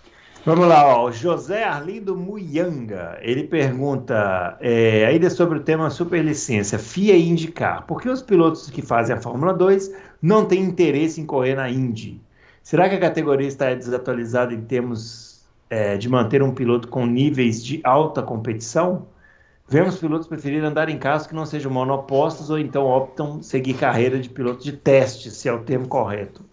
Vamos lá, ó. José Arlindo Muyanga, ele pergunta é, ainda sobre o tema superlicência, FIA e IndyCar. Por que os pilotos que fazem a Fórmula 2 não têm interesse em correr na Indy? Será que a categoria está desatualizada em termos é, de manter um piloto com níveis de alta competição? Vemos pilotos preferir andar em carros que não sejam monopostos ou então optam seguir carreira de piloto de teste, se é o termo correto.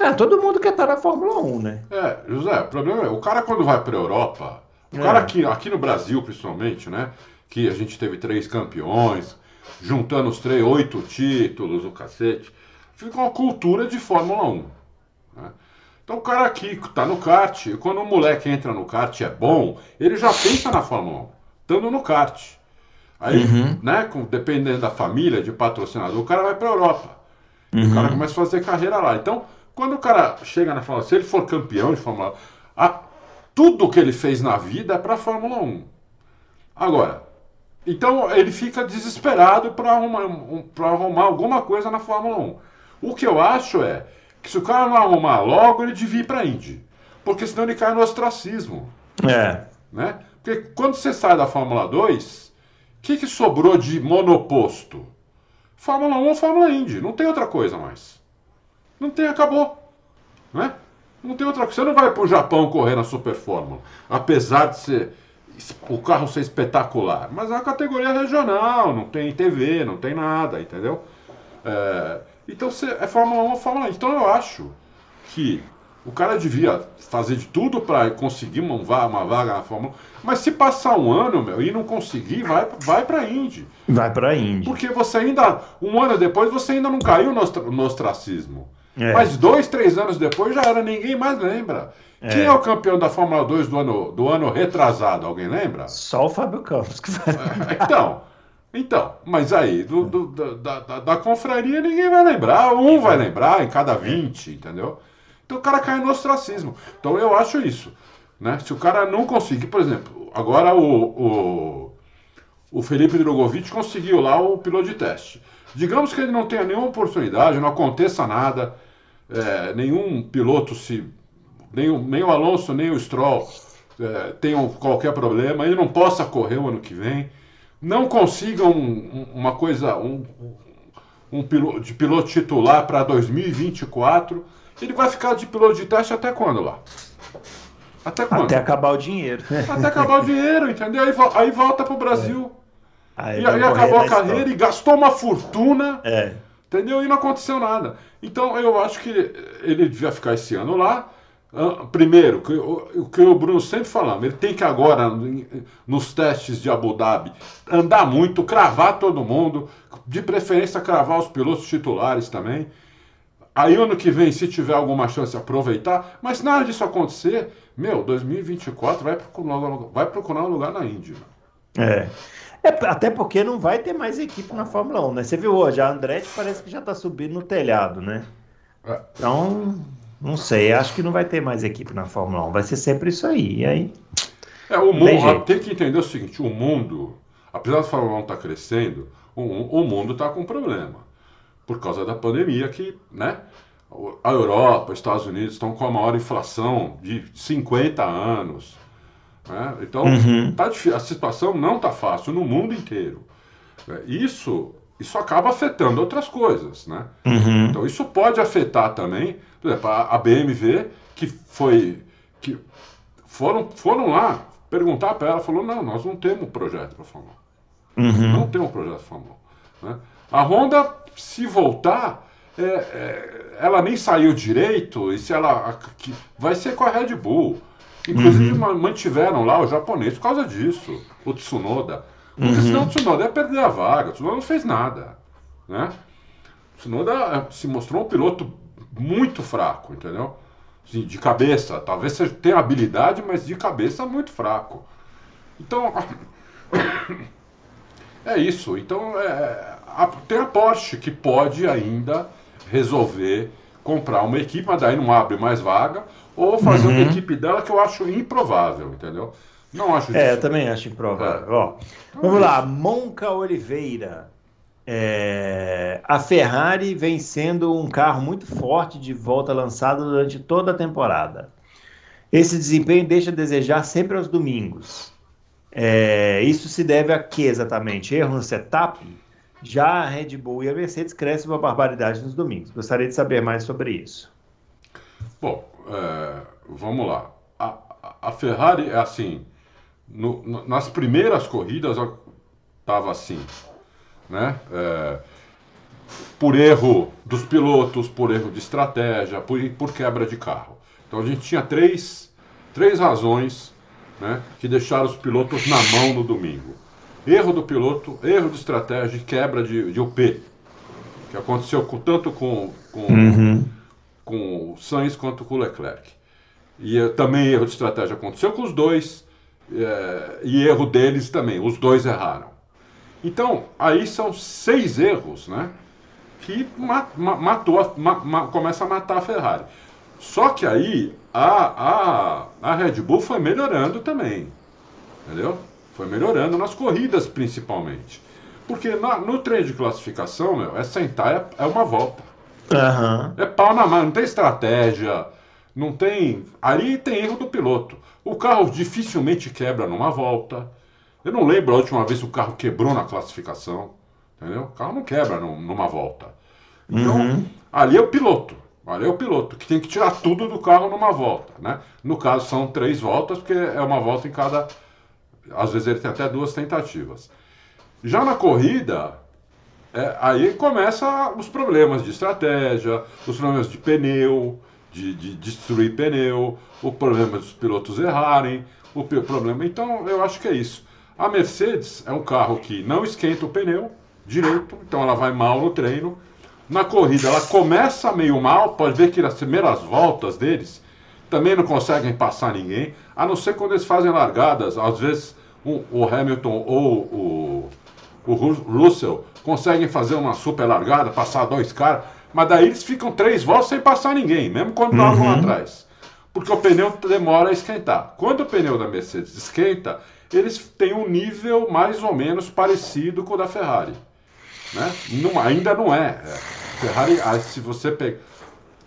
É, todo mundo quer estar na Fórmula 1, né? É, José, o problema é, o cara quando vai para a Europa, o é. cara aqui, aqui no Brasil principalmente, né, que a gente teve três campeões, juntando os três, oito títulos, o cacete, fica uma cultura de Fórmula 1. Né? Então o cara aqui está no kart, e quando o moleque entra no kart e é bom, ele já pensa na Fórmula 1, estando no kart. Aí, uhum. né, com, dependendo da família, de patrocinador, o cara vai para a Europa. Uhum. O cara começa a fazer carreira lá. Então, quando o cara chega na Fórmula 1, se ele for campeão de Fórmula 1, a, tudo que ele fez na vida é para Fórmula 1. Agora, então ele fica desesperado para arrumar, um, arrumar alguma coisa na Fórmula 1. O que eu acho é que se o cara não arrumar logo, ele devia ir para Indy. Porque senão ele cai no ostracismo. É. Né? Porque quando você sai da Fórmula 2, o que, que sobrou de monoposto? Fórmula 1 ou Fórmula Indy. Não tem outra coisa mais. Não tem, acabou. Não é? Não tem outra coisa. Você não vai para o Japão correr na Super Fórmula, apesar de ser o carro ser espetacular. Mas é uma categoria regional, não tem TV, não tem nada, entendeu? É, então você, é Fórmula 1 ou Fórmula 1. Então eu acho que o cara devia fazer de tudo para conseguir uma, uma vaga na Fórmula 1. Mas se passar um ano, meu, e não conseguir, vai, vai para a Indy. Vai para a Indy. Porque você ainda, um ano depois, você ainda não caiu no, no ostracismo. É. Mas dois, três anos depois já era, ninguém mais lembra. É. Quem é o campeão da Fórmula 2 do ano, do ano retrasado? Alguém lembra? Só o Fábio Campos que vai é, Então, então, mas aí, do, do, da, da, da, confraria ninguém vai lembrar, um vai lembrar em cada 20, entendeu? Então o cara cai no ostracismo. Então eu acho isso. Né? Se o cara não conseguir, por exemplo, agora o, o, o Felipe Drogovic conseguiu lá o piloto de teste. Digamos que ele não tenha nenhuma oportunidade, não aconteça nada é, nenhum piloto se. Nem o, nem o Alonso, nem o Stroll é, tenham qualquer problema, ele não possa correr o ano que vem, não consigam um, uma coisa, um, um piloto, de piloto titular para 2024, ele vai ficar de piloto de teste até quando lá? Até quando? Até acabar o dinheiro. Até acabar o dinheiro, entendeu? Aí, aí volta para o Brasil. Aí, e aí acabou a carreira e gastou uma fortuna. É. Entendeu? E não aconteceu nada. Então eu acho que ele devia ficar esse ano lá. Ah, primeiro, o que o Bruno sempre falava, ele tem que agora, nos testes de Abu Dhabi, andar muito, cravar todo mundo, de preferência cravar os pilotos titulares também. Aí ano que vem, se tiver alguma chance, aproveitar. Mas nada disso acontecer, meu, 2024 vai procurar, vai procurar um lugar na Índia. É. É, até porque não vai ter mais equipe na Fórmula 1, né? Você viu hoje, a Andretti parece que já está subindo no telhado, né? É. Então, não sei, acho que não vai ter mais equipe na Fórmula 1, vai ser sempre isso aí. E aí. É, o mundo, tem, que entender o seguinte: o mundo, apesar da Fórmula 1 estar tá crescendo, o, o mundo está com problema. Por causa da pandemia que, né? A Europa, os Estados Unidos estão com a maior inflação de 50 anos. Né? Então, uhum. tá a situação não está fácil no mundo inteiro. É, isso, isso acaba afetando outras coisas, né? Uhum. Então isso pode afetar também, por exemplo, a, BMW que foi que foram foram lá perguntar para ela, falou não, nós não temos projeto para Fórmula 1. Uhum. Não temos projeto para Fórmula 1. Né? A Honda, se voltar, é, é, ela nem saiu direito e se ela que, vai ser com a Red Bull. Inclusive Uhum. mantiveram lá o japonês por causa disso, o Tsunoda. Porque Uhum. senão o Tsunoda ia perder a vaga. O Tsunoda não fez nada. Né? O Tsunoda eh, se mostrou um piloto muito fraco, entendeu? Assim, de cabeça. Talvez seja, tenha habilidade, mas de cabeça muito fraco. Então, *coughs* é isso. Então, é, a- tem a Porsche que pode ainda resolver comprar uma equipe, mas daí não abre mais vaga, ou fazer uma Uhum. equipe dela que eu acho improvável, entendeu? Não acho É, eu também acho improvável. É. Ó, vamos lá, Monca Oliveira. É, a Ferrari vem sendo um carro muito forte de volta lançado durante toda a temporada. Esse desempenho deixa a desejar sempre aos domingos. É, isso se deve a que exatamente? Erro no setup? Já a Red Bull e a Mercedes crescem uma barbaridade nos domingos. Gostaria de saber mais sobre isso. Bom, é, vamos lá. A, a- Ferrari é assim. no- nas primeiras corridas estava assim, né? É, por erro dos pilotos, por erro de estratégia, por, por quebra de carro. Então a gente tinha três, três razões né, que deixaram os pilotos na mão no domingo. Erro do piloto, erro de estratégia e quebra de, de UP. Que aconteceu com- tanto com, com, com o Sainz quanto com o Leclerc. E eh, também erro de estratégia aconteceu com os dois, eh, e erro deles também, os dois erraram. Então, aí são seis erros, né? Que ma- ma- matou, começa a matar a Ferrari. Só que aí a, a, a Red Bull foi melhorando também. Entendeu? Foi melhorando nas corridas principalmente. Porque na- no treino de classificação, meu, é sentar, é, é uma volta. Aham. É pau na mão, não tem estratégia, não tem. Ali tem erro do piloto. O carro dificilmente quebra numa volta. Eu não lembro a última vez que o carro quebrou na classificação. Entendeu? O carro não quebra num- numa volta. Então, Uhum. ali é o piloto. Ali é o piloto, que tem que tirar tudo do carro numa volta. Né? No caso, são três voltas, porque é uma volta em cada. Às vezes ele tem até duas tentativas. Já na corrida, é, aí começa os problemas de estratégia, os problemas de pneu, de, de destruir pneu, o problema dos pilotos errarem, o problema. Então eu acho que é isso. A Mercedes é um carro que não esquenta o pneu direito, então ela vai mal no treino. Na corrida ela começa meio mal, pode ver que nas primeiras voltas deles também não conseguem passar ninguém, a não ser quando eles fazem largadas, às vezes o, o Hamilton ou o, o Ru- Russell conseguem fazer uma super largada, passar dois caras, mas daí eles ficam três voltas sem passar ninguém, mesmo quando largam lá atrás. Porque o pneu demora a esquentar. Quando o pneu da Mercedes esquenta, eles têm um nível mais ou menos parecido com o da Ferrari. Né? Não- ainda não é. É, Ferrari, ah, se você pegar,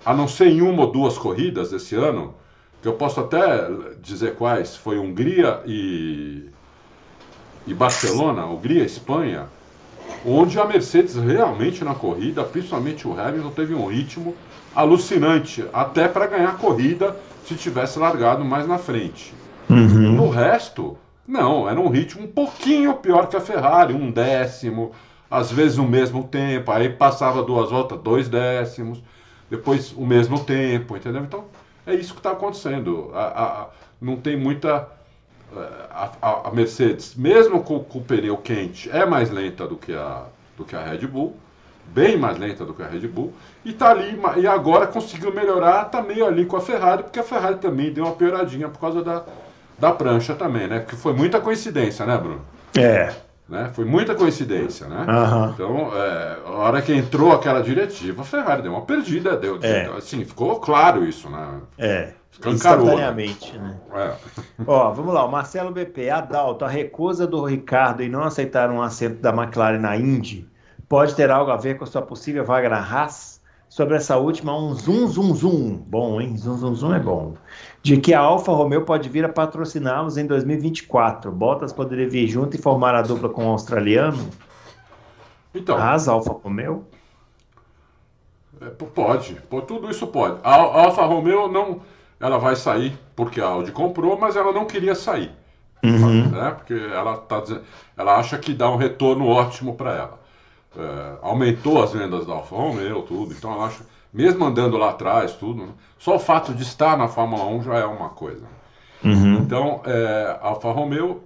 a não ser em uma ou duas corridas esse ano, que eu posso até dizer quais, foi Hungria e, e Barcelona, Hungria Espanha, onde a Mercedes realmente na corrida, principalmente o Hamilton, teve um ritmo alucinante, até para ganhar a corrida se tivesse largado mais na frente. Uhum. No resto, não, era um ritmo um pouquinho pior que a Ferrari, um décimo, às vezes o mesmo tempo, aí passava duas voltas, dois décimos, depois o mesmo tempo, entendeu? Então, é isso que está acontecendo. A- a- a- não tem muita. A, a- a Mercedes, mesmo com, com o pneu quente, é mais lenta do que, a, do que a Red Bull, bem mais lenta do que a Red Bull, e tá ali, e agora conseguiu melhorar, tá meio ali com a Ferrari, porque a Ferrari também deu uma pioradinha por causa da, da prancha também, né? Porque foi muita coincidência, né, Bruno? É. Né? Foi muita coincidência, né? Aham. Então, é, a hora que entrou aquela diretiva, a Ferrari deu uma perdida, deu, É. assim, ficou claro isso, né? É. Escancarou? Instantaneamente, né? É. Ó, vamos lá, o Marcelo BP, Adalto, a recusa do Ricardo em não aceitar um assento da McLaren na Indy pode ter algo a ver com a sua possível vaga na Haas? Sobre essa última, um zum zum zum, bom, hein? Zum zum zum é bom. De que a Alfa Romeo pode vir a patrociná-los em 2024. Bottas poderia vir junto e formar a dupla com o australiano? Então, As Alfa Romeo? É, pode, tudo isso pode. A, a Alfa Romeo não, ela vai sair porque a Audi comprou, mas ela não queria sair. Uhum. Né? Porque ela, tá, ela acha que dá um retorno ótimo para ela. É, aumentou as vendas da Alfa Romeo, tudo. Então ela acha, mesmo andando lá atrás, tudo, né? só o fato de estar na Fórmula 1 já é uma coisa. Uhum. Então, é, a Alfa Romeo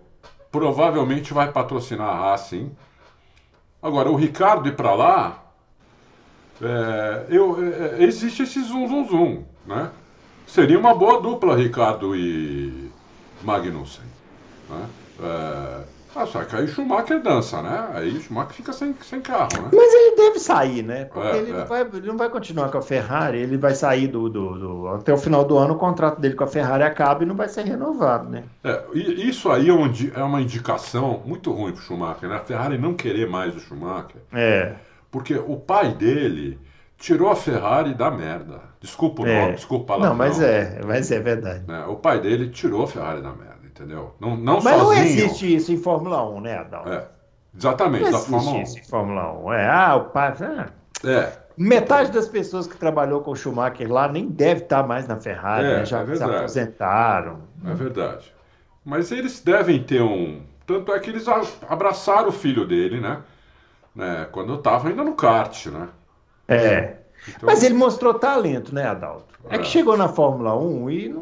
provavelmente vai patrocinar a Haas, sim. Agora, o Ricardo ir para lá, é, eu, é, existe esse zum zum zum, né? Seria uma boa dupla Ricardo e Magnussen. Né? É, ah, só que aí Schumacher dança, né? Aí Schumacher fica sem, sem carro, né? Mas ele deve sair, né? Porque é, ele, é. Não vai, ele não vai continuar com a Ferrari, ele vai sair do, do, do, Até o final do ano o contrato dele com a Ferrari acaba e não vai ser renovado, né? É, isso aí é, um, é uma indicação muito ruim pro Schumacher, né? A Ferrari não querer mais o Schumacher. É. Porque o pai dele tirou a Ferrari da merda. Desculpa o é. nome, desculpa a. Não, mas é, mas é verdade. Né? O pai dele tirou a Ferrari da merda, entendeu? Não, não mas sozinho. não existe isso em Fórmula 1, né, Adão? É, exatamente, não existe Fórmula 1. isso em Fórmula 1. É, ah, o pai... Ah. É. Metade das pessoas que trabalhou com o Schumacher lá nem deve estar mais na Ferrari, é, né? já é se aposentaram. É verdade. Mas eles devem ter um... Tanto é que eles abraçaram o filho dele, né? né? Quando eu estava ainda no kart, né? É. Então... Mas ele mostrou talento, né, Adalto? É, é que chegou na Fórmula 1 e não,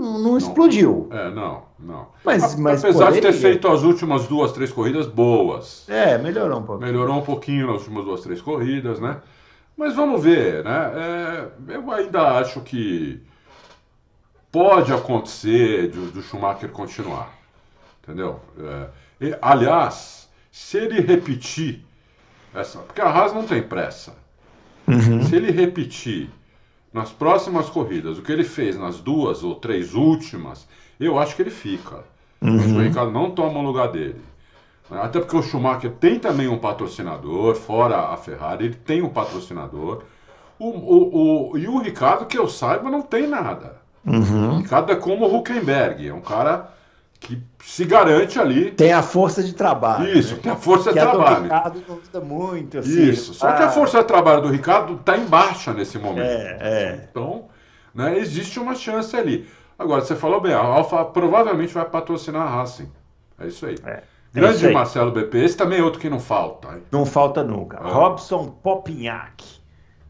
não, não explodiu. É, não, não. Mas, mas Apesar de ter feito as últimas duas, três corridas boas. É, melhorou um pouquinho. Melhorou um pouquinho nas últimas duas, três corridas, né? Mas vamos ver, né? É, eu ainda acho que pode acontecer do, do Schumacher continuar. Entendeu? É, e, aliás, se ele repetir essa. Porque a Haas não tem pressa. Uhum. Se ele repetir nas próximas corridas o que ele fez nas duas ou três últimas, eu acho que ele fica. Uhum. Acho que o Ricardo não toma o lugar dele. Até porque o Schumacher tem também um patrocinador, fora a Ferrari, ele tem um patrocinador. O, o, o, e o Ricardo, que eu saiba, não tem nada. Uhum. O Ricardo é como o Huckenberg, é um cara que se garante ali. Tem a força de trabalho. Isso, né? tem a força que de trabalho. O Ricardo não muito assim. Isso, só que a força de trabalho do Ricardo está em baixa nesse momento. É, é. Então, né, existe uma chance ali. Agora, você falou bem, a Alfa provavelmente vai patrocinar a Racing. É isso aí. É. Grande é Marcelo BP, esse também é outro que não falta. Hein? Não falta nunca. Ah. Robson Popinhac.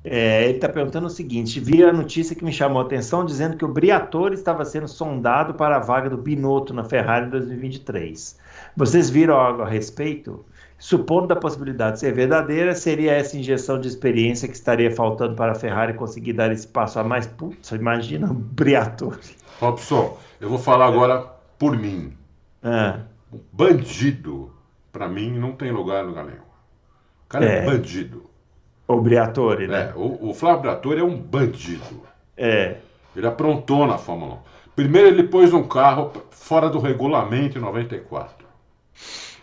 É, ele está perguntando o seguinte: vi a notícia que me chamou a atenção dizendo que o Briatore estava sendo sondado para a vaga do Binotto na Ferrari em 2023. Vocês viram algo a respeito? Supondo da possibilidade de ser verdadeira, seria essa injeção de experiência que estaria faltando para a Ferrari conseguir dar esse passo a mais? Putz, imagina o Briatore. Robson, eu vou falar agora por mim. Ah. Bandido, para mim, não tem lugar no Galego. O cara é, é bandido. O Briatore, né? É, o, o Flávio Briatore é um bandido. É. Ele aprontou na Fórmula 1. Primeiro ele pôs um carro fora do regulamento em 94.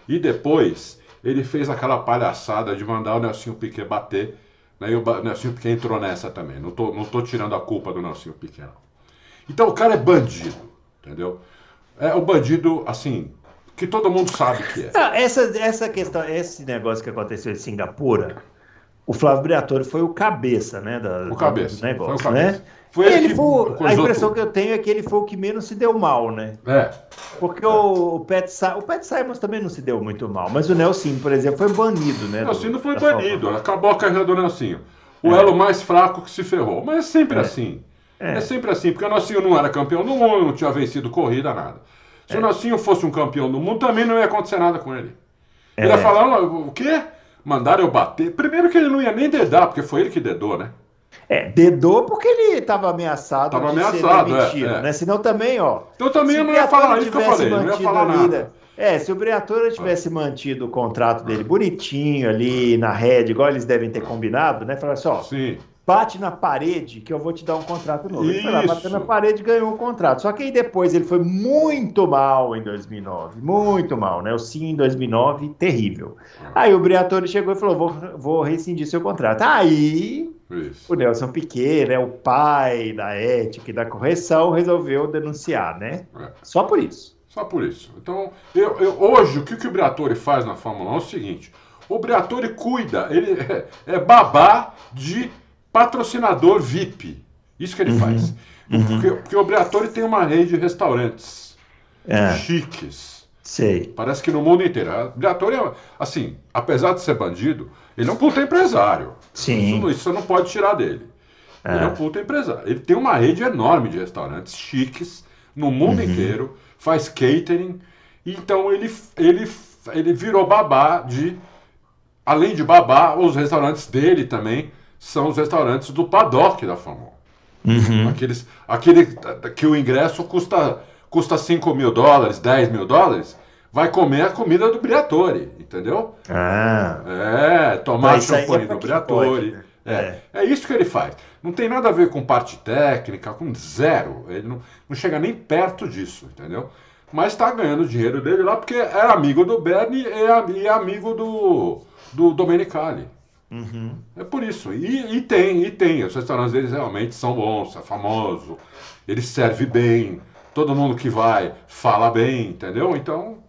E depois ele fez aquela palhaçada de mandar o Nelsinho Piquet bater. Né? E o Nelsinho Piquet entrou nessa também. Não tô, não tô tirando a culpa do Nelsinho Piquet, não. Então o cara é bandido, entendeu? É o bandido, assim, que todo mundo sabe que é. Não, essa, essa questão, esse negócio que aconteceu em Singapura, o Flávio Briatore foi o cabeça, né? Da, o cabeça. Do negócio, foi o cabeça. Né? Foi ele, ele foi, a impressão tudo. que eu tenho é que ele foi o que menos se deu mal, né? É. Porque é. O, o Pat o Pat Simons também não se deu muito mal, mas o Nelson, por exemplo, foi banido, né? O Nelson não foi banido, acabou a carreira do Nelson. O é. elo mais fraco que se ferrou. Mas é sempre é. assim. É. é. sempre assim, porque o Nelson não era campeão do mundo, não tinha vencido corrida, nada. Se o é. Nelson fosse um campeão do mundo, também não ia acontecer nada com ele. Ele ia falar, o quê? Mandaram eu bater. Primeiro que ele não ia nem dedar, porque foi ele que dedou, né? É, dedou porque ele estava ameaçado tava de ameaçado, ser demitido, é, é. né? Senão também, ó. Então também eu não ia falar isso que eu falei, não ia falar nada. Né? É, se o Briatore tivesse ah. mantido o contrato dele bonitinho ali na rede, igual eles devem ter combinado, né? Falar assim, ó, Sim bate na parede que eu vou te dar um contrato novo. Ele foi lá, bateu na parede e ganhou um contrato. Só que aí depois ele foi muito mal em 2009, muito mal, né? O sim em 2009, terrível. Ah. Aí o Briatore chegou e falou, vou, vou rescindir seu contrato. Aí Isso. o Nelson Piquet, né, o pai da ética e da correção, resolveu denunciar, né? É. Só por isso. Só por isso. Então, eu, eu, hoje, o que, que o Briatore faz na Fórmula 1 é o seguinte, O Briatore cuida, ele *laughs* é, é babá de patrocinador VIP. Isso que ele uhum. faz. Uhum. Porque, porque, o Briatore tem uma rede de restaurantes é. chiques. Sei. Parece que no mundo inteiro. O Briatore, é, assim, apesar de ser bandido, ele é um puta empresário. Sim. Isso, isso não pode tirar dele. É. Ele é um puta empresário. Ele tem uma rede enorme de restaurantes chiques no mundo uhum. inteiro, faz catering. Então ele, ele, ele virou babá de. Além de babá, os restaurantes dele também são os restaurantes do paddock da Fórmula Uhum. Aqueles, aquele que o ingresso custa, custa 5 mil dólares, 10 mil dólares, vai comer a comida do Briatore, entendeu? Ah. É, tomar champanhe é do Briatore. Né? É, é. é isso que ele faz. Não tem nada a ver com parte técnica, com zero. Ele não, não chega nem perto disso, entendeu? Mas está ganhando dinheiro dele lá porque é amigo do Bernie e é amigo do, do Domenicali. Uhum. É por isso. E, e, tem, e tem. Os restaurantes deles realmente são bons, é famoso. Ele serve bem. Todo mundo que vai fala bem, entendeu? Então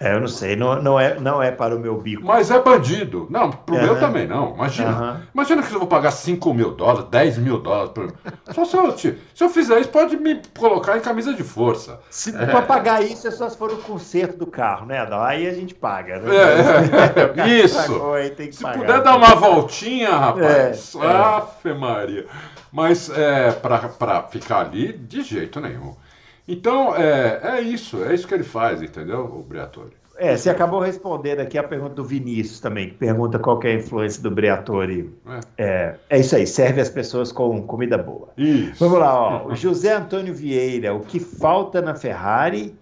é, eu não sei, não, não, é, não é para o meu bico. Mas é bandido. Não, pro uhum. meu também não. Imagina. Uhum. Imagina que eu vou pagar 5 mil dólares, 10 mil dólares. Por... Só se eu, se eu fizer isso, pode me colocar em camisa de força. Se é. para pagar isso é só se for o conserto do carro, né, Adão? Aí a gente paga, né? É, é. *laughs* isso. Pagou, se pagar, puder dar uma voltinha, rapaz. É, Afe Maria. Mas é, para ficar ali, de jeito nenhum. Então, é, é isso, é isso que ele faz, entendeu, o Briatore? É, você acabou respondendo aqui a pergunta do Vinícius também, que pergunta qual é a influência do Briatore. É. é. É, isso aí, serve as pessoas com comida boa. Isso. Vamos lá, ó. José Antônio Vieira, o que falta na Ferrari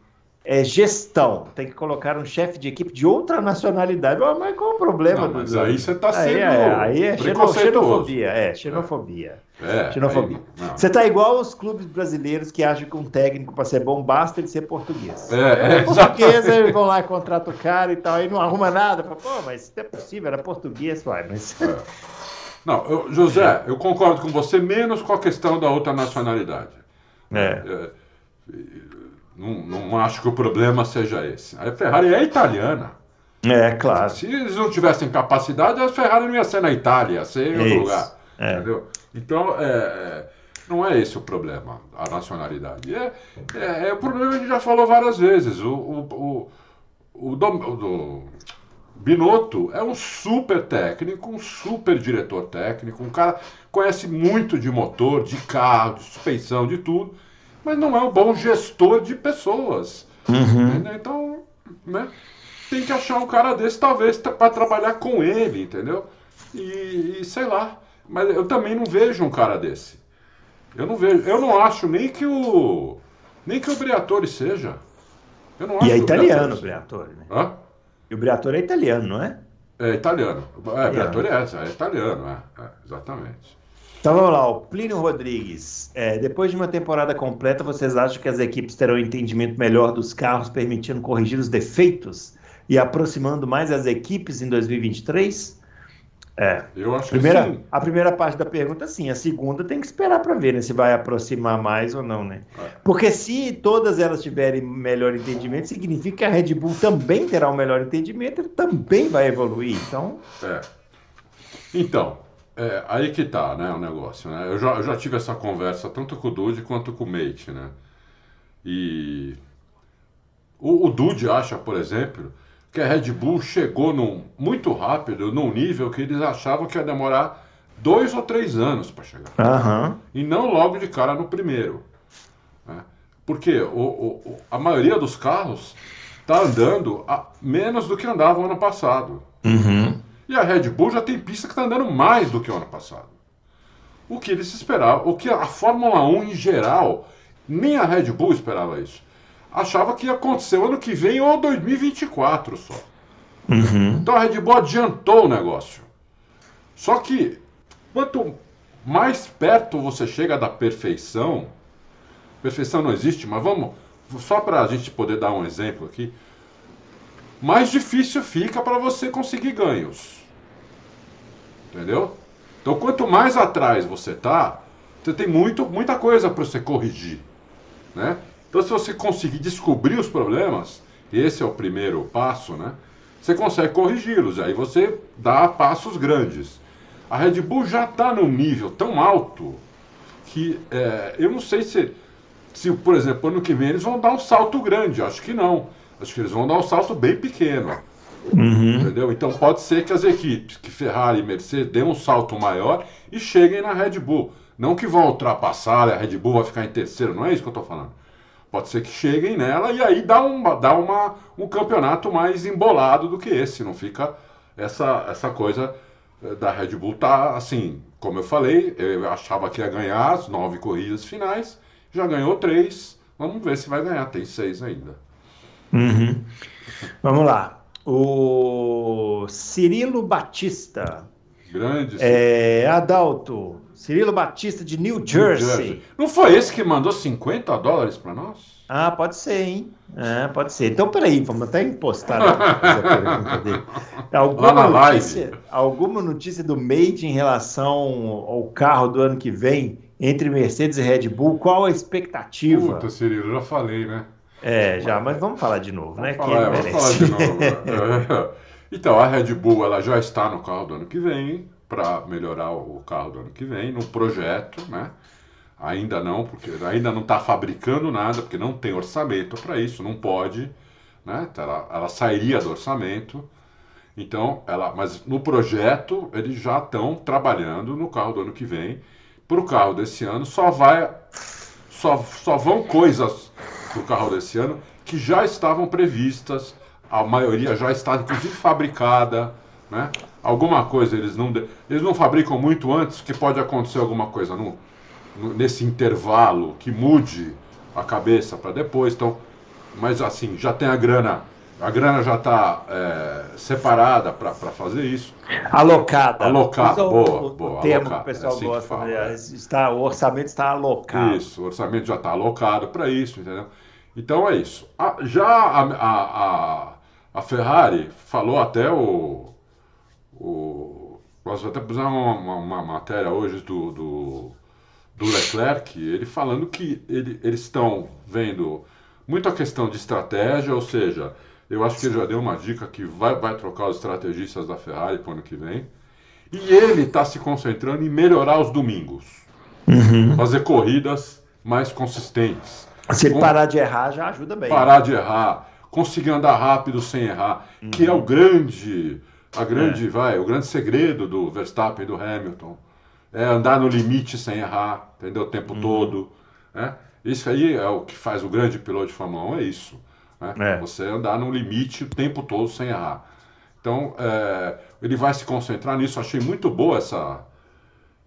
é gestão. Tem que colocar um chefe de equipe de outra nacionalidade. mas qual o problema? Não, mas do... aí você está sendo. Aí é, aí é xenofobia. É, xenofobia. É, xenofobia. Aí, você está igual os clubes brasileiros que acham que um técnico para ser bom basta ele ser português. É, é português, eles vão lá e contratam o cara e tal, aí não arruma nada. Pô, mas isso é possível, era português, vai, mas. É. Não, eu, José, eu concordo com você, menos com a questão da outra nacionalidade. É. é não, não acho que o problema seja esse. A Ferrari é italiana. É, claro. Se eles não tivessem capacidade, a Ferrari não ia ser na Itália, ia ser em outro Isso. lugar. É. Entendeu? Então, é, é, não é esse o problema, a nacionalidade. É, é, é, o problema que a gente já falou várias vezes. O, o, o, o, do, o do Binotto é um super técnico, um super diretor técnico, um cara conhece muito de motor, de carro, de suspensão, de tudo mas não é um bom gestor de pessoas. Uhum. Né? Então, né? tem que achar um cara desse, talvez, para trabalhar com ele, entendeu? E, e, sei lá. Mas eu também não vejo um cara desse. Eu não vejo. Eu não acho nem que o. Nem que o Briatore seja. Eu não acho e é italiano o Briatore, né? Hã? E o Briatore é italiano, não é? É italiano. É, Briatore é, é italiano, é, é exatamente. Então vamos lá, o Plínio Rodrigues. É, depois de uma temporada completa, vocês acham que as equipes terão um entendimento melhor dos carros, permitindo corrigir os defeitos e aproximando mais as equipes em 2023? É. Eu acho primeira, que sim. A primeira parte da pergunta, sim. A segunda tem que esperar para ver né, se vai aproximar mais ou não, né? É. Porque se todas elas tiverem melhor entendimento, significa que a Red Bull também terá um melhor entendimento e também vai evoluir. Então. É. Então, é, aí que tá, né, o negócio, né? Eu já, eu já tive essa conversa tanto com o Dude quanto com o Mate, né? E o, o Dude acha, por exemplo, que a Red Bull chegou num, muito rápido num nível que eles achavam que ia demorar dois ou três anos para chegar. Uhum. E não logo de cara no primeiro. Né? Porque o, o, a maioria dos carros está andando a menos do que andava no ano passado. Uhum. E a Red Bull já tem pista que está andando mais do que o ano passado. O que eles esperavam, o que a Fórmula 1 em geral, nem a Red Bull esperava isso. Achava que ia acontecer o ano que vem ou 2024 só. Uhum. Então a Red Bull adiantou o negócio. Só que quanto mais perto você chega da perfeição, perfeição não existe, mas vamos, só para a gente poder dar um exemplo aqui, mais difícil fica para você conseguir ganhos. Entendeu? Então, quanto mais atrás você tá, você tem muito, muita coisa para você corrigir, né? Então, se você conseguir descobrir os problemas, esse é o primeiro passo, né? você consegue corrigi-los, aí você dá passos grandes. A Red Bull já está num nível tão alto que é, eu não sei se, se, por exemplo, ano que vem eles vão dar um salto grande. Acho que não. Acho que eles vão dar um salto bem pequeno. Uhum. Entendeu? Então pode ser que as equipes, que Ferrari e Mercedes, dêem um salto maior e cheguem na Red Bull. Não que vão ultrapassar, a Red Bull vai ficar em terceiro, não é isso que eu estou falando. Pode ser que cheguem nela e aí dá, um, dá uma, um campeonato mais embolado do que esse. Não fica essa, essa coisa eh, da Red Bull tá assim, como eu falei, eu achava que ia ganhar as nove corridas finais, já ganhou três. Vamos ver se vai ganhar, tem seis ainda. Uhum. Vamos lá. O Cirilo Batista. Grande. É, Adalto. Cirilo Batista de New Jersey. New Jersey. Não foi esse que mandou 50 dólares para nós? Ah, pode ser, hein? É, pode ser. Então, peraí, vamos até impostar a pergunta dele. *laughs* Alguma notícia, alguma notícia do Made em relação ao carro do ano que vem entre Mercedes e Red Bull? Qual a expectativa? Puta, Cirilo, já falei, né? É, já, mas vamos falar de novo, né? Falar, vamos falar de novo. é. *laughs* *laughs* Então, a Red Bull ela já está no carro do ano que vem, para melhorar o carro do ano que vem, no projeto, né? Ainda não, porque ainda não está fabricando nada, porque não tem orçamento para isso, não pode, né? Então, ela, ela sairia do orçamento. Então, ela, mas no projeto eles já estão trabalhando no carro do ano que vem. Para o carro desse ano só vai, só, só vão coisas para o carro desse ano que já estavam previstas. A maioria já está inclusive fabricada, né? Alguma coisa eles não eles não fabricam muito antes, que pode acontecer alguma coisa no, nesse intervalo que mude a cabeça para depois. Então, mas assim, já tem a grana, a grana já está é, separada para fazer isso. Alocada. Alocada, boa, o, boa. O termo alocada, que o pessoal é assim gosta, fala, né? está, o orçamento está alocado. Isso, o orçamento já está alocado para isso, entendeu? Então é isso. A, já a, a, a, Ferrari falou até o. o nós até pusemos uma, uma, uma matéria hoje do, do do Leclerc, ele falando que ele, eles estão vendo muito a questão de estratégia, ou seja, eu acho que ele já deu uma dica que vai, vai trocar os estrategistas da Ferrari para o ano que vem. E ele está se concentrando em melhorar os domingos. Uhum. Fazer corridas mais consistentes. Se ele Com... parar de errar, já ajuda bem. Parar de errar, conseguir andar rápido sem errar, uhum. que é o grande, a grande, é. vai, o grande segredo do Verstappen e do Hamilton é andar no limite sem errar, entendeu? O tempo uhum. todo. Né? Isso aí é o que faz o grande piloto de Fórmula 1, é isso. Né? É. Você andar no limite o tempo todo sem errar. Então, é, ele vai se concentrar nisso. Achei muito boa essa,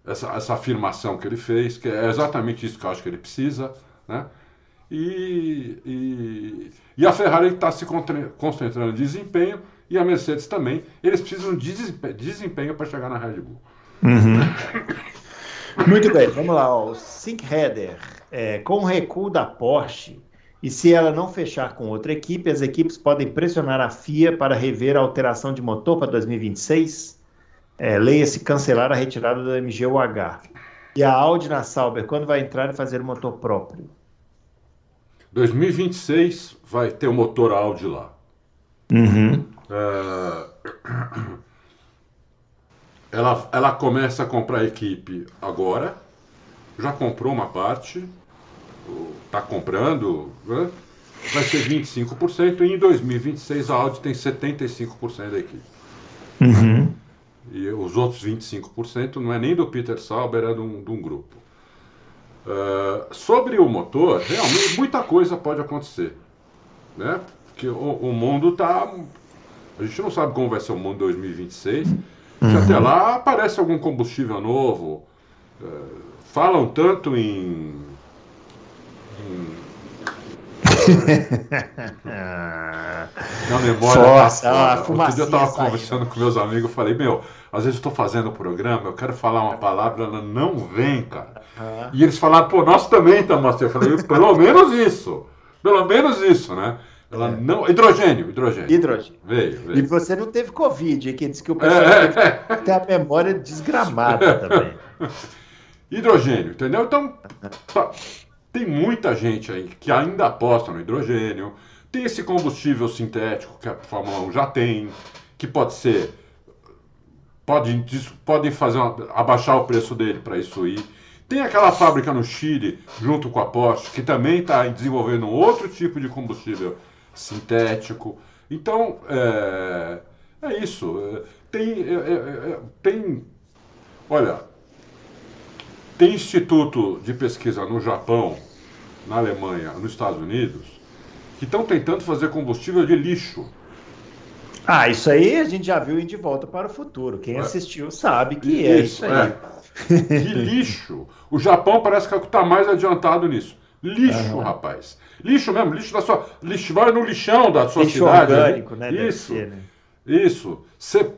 essa, essa afirmação que ele fez, que é exatamente isso que eu acho que ele precisa. Né? E, e, e a Ferrari está se concentrando em desempenho e a Mercedes também. Eles precisam de desempenho para chegar na Red Bull. Uhum. *laughs* Muito bem, vamos lá. Ó. O Sync Header, é, com o recuo da Porsche, e se ela não fechar com outra equipe, as equipes podem pressionar a FIA para rever a alteração de motor para 2026? É, Leia-se cancelar a retirada do MGUH. E a Audi na Sauber, quando vai entrar e fazer o motor próprio? 2026 vai ter o motor Audi lá. Uhum. Uh ela, ela começa a comprar equipe agora, já comprou uma parte, está comprando, né? vai ser 25%, e em 2026 a Audi tem 75% da equipe. Uhum. E os outros 25% não é nem do Peter Sauber, é de um, de um grupo. Uh, sobre o motor, realmente muita coisa pode acontecer. Né? Porque o, o mundo está. A gente não sabe como vai ser o mundo em 2026. Uhum. até lá aparece algum combustível novo. Uh, falam tanto em. em na memória Força, tá, Outro dia eu estava conversando com meus amigos, eu falei, meu, às vezes estou fazendo o programa, eu quero falar uma palavra, ela não vem, cara. Uhum. E eles falaram, pô, nós também estamos Eu falei, pelo *laughs* menos isso. Pelo menos isso, né? Ela é. não. Hidrogênio, hidrogênio. Hidrogênio. Veio, veio. E você não teve Covid, que diz que o pessoal é, é. tem a memória desgramada também. *laughs* Hidrogênio, entendeu? Então, *laughs* tem muita gente aí que ainda aposta no hidrogênio. Tem esse combustível sintético que a Fórmula 1 já tem, que pode ser. Podem pode fazer uma, abaixar o preço dele para isso ir. Tem aquela fábrica no Chile, junto com a Porsche, que também está desenvolvendo outro tipo de combustível sintético. Então, é, é isso. Tem, é, é, é tem. Olha, tem instituto de pesquisa no Japão, na Alemanha, nos Estados Unidos, que estão tentando fazer combustível de lixo. Ah, isso aí a gente já viu em De Volta para o Futuro. Quem é. assistiu sabe que é isso, é isso aí. É. De lixo. O Japão parece que está mais adiantado nisso. Lixo, uhum. rapaz. Lixo mesmo, lixo da sua. Lixo, vai no lixão da sua lixo cidade. Orgânico, né? Isso. Ser, né? Isso. Você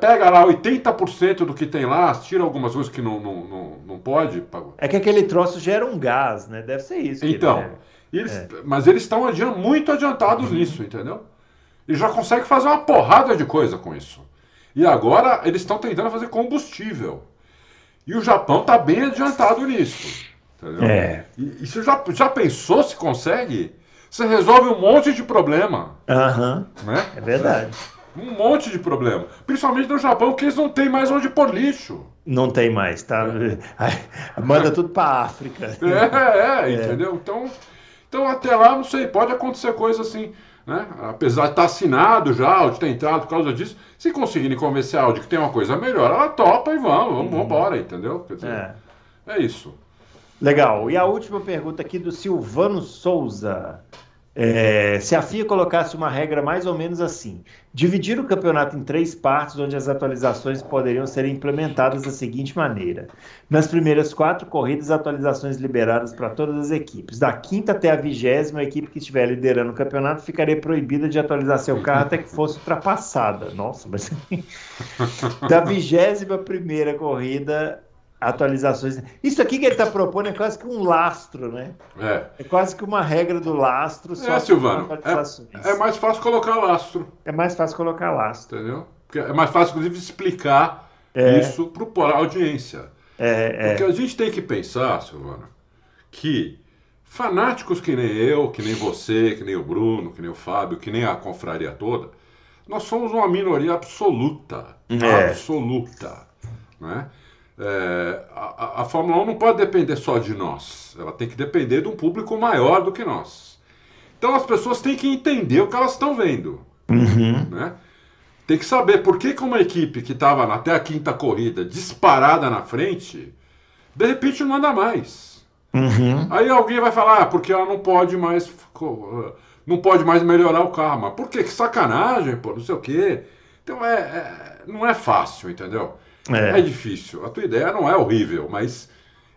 pega lá 80% do que tem lá, tira algumas coisas que não, não, não, não pode. É que aquele troço gera um gás, né? Deve ser isso. Então. Eles, é. Mas eles estão muito adiantados uhum. nisso, entendeu? E já conseguem fazer uma porrada de coisa com isso. E agora eles estão tentando fazer combustível. E o Japão está bem adiantado nisso. Entendeu? É. E, e você já, já pensou se consegue? Você resolve um monte de problema. Aham. Uhum. Né? É verdade. Um monte de problema. Principalmente no Japão, que eles não têm mais onde pôr lixo. Não tem mais, tá? É. *laughs* Manda tudo para África. É, é, *laughs* é, entendeu? Então, então, até lá, não sei, pode acontecer coisa assim. Né? Apesar de estar tá assinado já, de ter entrado por causa disso, se conseguirem convencer a Audi que tem uma coisa melhor, ela topa e vamos, vamos, vamos embora, entendeu? Quer dizer, é. é isso. Legal. E a última pergunta aqui do Silvano Souza. É, se a FIA colocasse uma regra mais ou menos assim: dividir o campeonato em três partes, onde as atualizações poderiam ser implementadas da seguinte maneira: nas primeiras quatro corridas, atualizações liberadas para todas as equipes. Da quinta até a vigésima, a equipe que estiver liderando o campeonato ficaria proibida de atualizar seu carro até que fosse ultrapassada. Nossa, mas. *laughs* da vigésima primeira corrida atualizações. Isso aqui que ele está propondo é quase que um lastro, né? É. É quase que uma regra do lastro. Só é, Silvano. É, é, mais fácil colocar lastro. É mais fácil colocar lastro. Entendeu? Porque é mais fácil, inclusive, explicar é. isso para a audiência. É, é, Porque a gente tem que pensar, Silvano, que fanáticos que nem eu, que nem você, que nem o Bruno, que nem o Fábio, que nem a confraria toda, nós somos uma minoria absoluta. É. Absoluta. Né? É, a, a, Fórmula 1 não pode depender só de nós, ela tem que depender de um público maior do que nós. Então as pessoas têm que entender o que elas estão vendo. Uhum. Né? Tem que saber por que, que uma equipe que estava até a quinta corrida disparada na frente, de repente não anda mais. Uhum. Aí alguém vai falar, ah, porque ela não pode mais. Não pode mais melhorar o carro. Mas por quê? Que sacanagem, pô, não sei o quê. Então é, é não é fácil, entendeu? É. é difícil. A tua ideia não é horrível, mas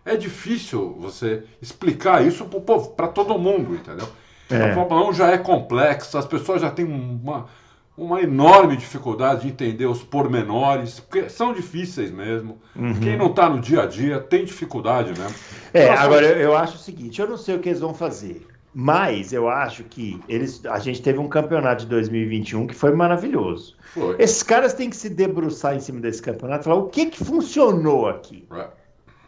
é difícil você explicar isso para todo mundo, entendeu? É. A Fórmula 1 já é complexa, as pessoas já têm uma, uma enorme dificuldade de entender os pormenores, porque são difíceis mesmo. Uhum. Quem não está no dia a dia tem dificuldade mesmo. É, então, agora eu acho o seguinte, eu não sei o que eles vão fazer. Mas eu acho que eles, a gente teve um campeonato de 2021 que foi maravilhoso. Foi. Esses caras têm que se debruçar em cima desse campeonato e falar o que, que funcionou aqui. É.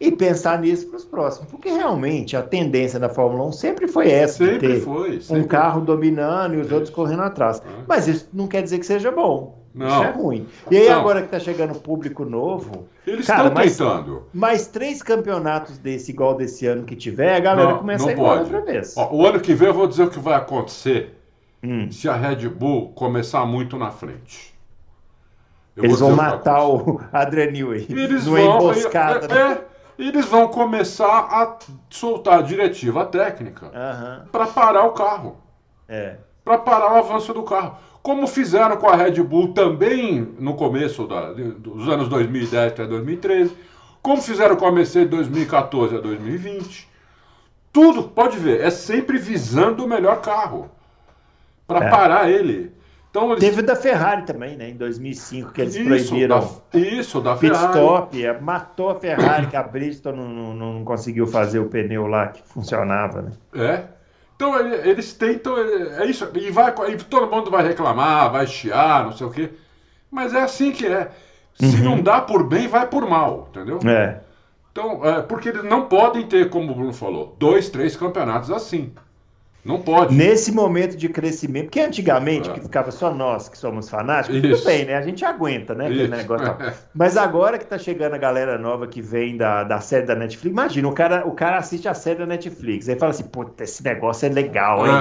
E pensar nisso para os próximos. Porque realmente a tendência da Fórmula 1 sempre foi essa: sempre de ter foi, sempre. um carro dominando e os é. outros correndo atrás. É. Mas isso não quer dizer que seja bom. Não. Isso é ruim. E aí, não. agora que está chegando público novo. Eles estão tentando. Mais três campeonatos desse, igual desse ano que tiver, a galera não, começa a ir pode. outra vez. Ó, o ano que vem eu vou dizer o que vai acontecer hum. se a Red Bull começar muito na frente. Eu Eles vão matar o *laughs* Adrian Newey Eles vão, emboscada. É, né? é, eles vão começar a soltar a diretiva técnica uhum. para parar o carro. É. Para parar o avanço do carro como fizeram com a Red Bull também no começo da, dos anos 2010 até 2013, como fizeram com a Mercedes de 2014 a 2020. Tudo, pode ver, é sempre visando o melhor carro para é. parar ele. Então, eles... Teve da Ferrari também, né? Em 2005, que eles isso, proibiram. Da, isso, da pit Ferrari. stop, é, matou a Ferrari, que a Bristol não, não, não, conseguiu fazer o pneu lá que funcionava, né? É, então eles tentam, é isso, e, vai, e todo mundo vai reclamar, vai chiar, não sei o quê. Mas é assim que é. Se uhum. não dá por bem, vai por mal, entendeu? É. Então, é, porque eles não podem ter, como o Bruno falou, dois, três campeonatos assim. Não pode. Nesse momento de crescimento, porque antigamente, é. que ficava só nós que somos fanáticos, Isso. tudo bem, né? A gente aguenta, né? Aquele negócio *laughs* Mas agora que tá chegando a galera nova que vem da, da série da Netflix, imagina, o cara, o cara assiste a série da Netflix, aí fala assim, puta, esse negócio é legal, hein?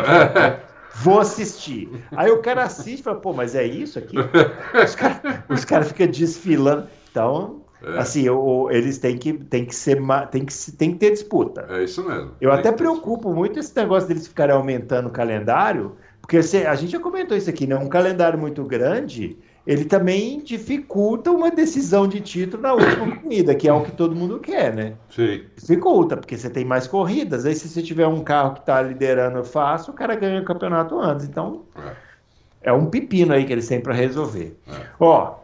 Vou assistir. Aí o cara assiste e fala, pô, mas é isso aqui? *laughs* Os caras cara ficam desfilando. Então, é. Assim, o, eles têm que, têm que ser tem que, tem que ter disputa. É isso mesmo. Eu até preocupo muito esse negócio deles ficarem aumentando o calendário, porque se, a gente já comentou isso aqui, né? Um calendário muito grande, ele também dificulta uma decisão de título na última *coughs* corrida, que é o que todo mundo quer, né? Sim. Dificulta, porque você tem mais corridas. Aí, se você tiver um carro que está liderando fácil, o cara ganha o campeonato antes. Então, é, é um pepino aí que eles têm para resolver. É. Ó,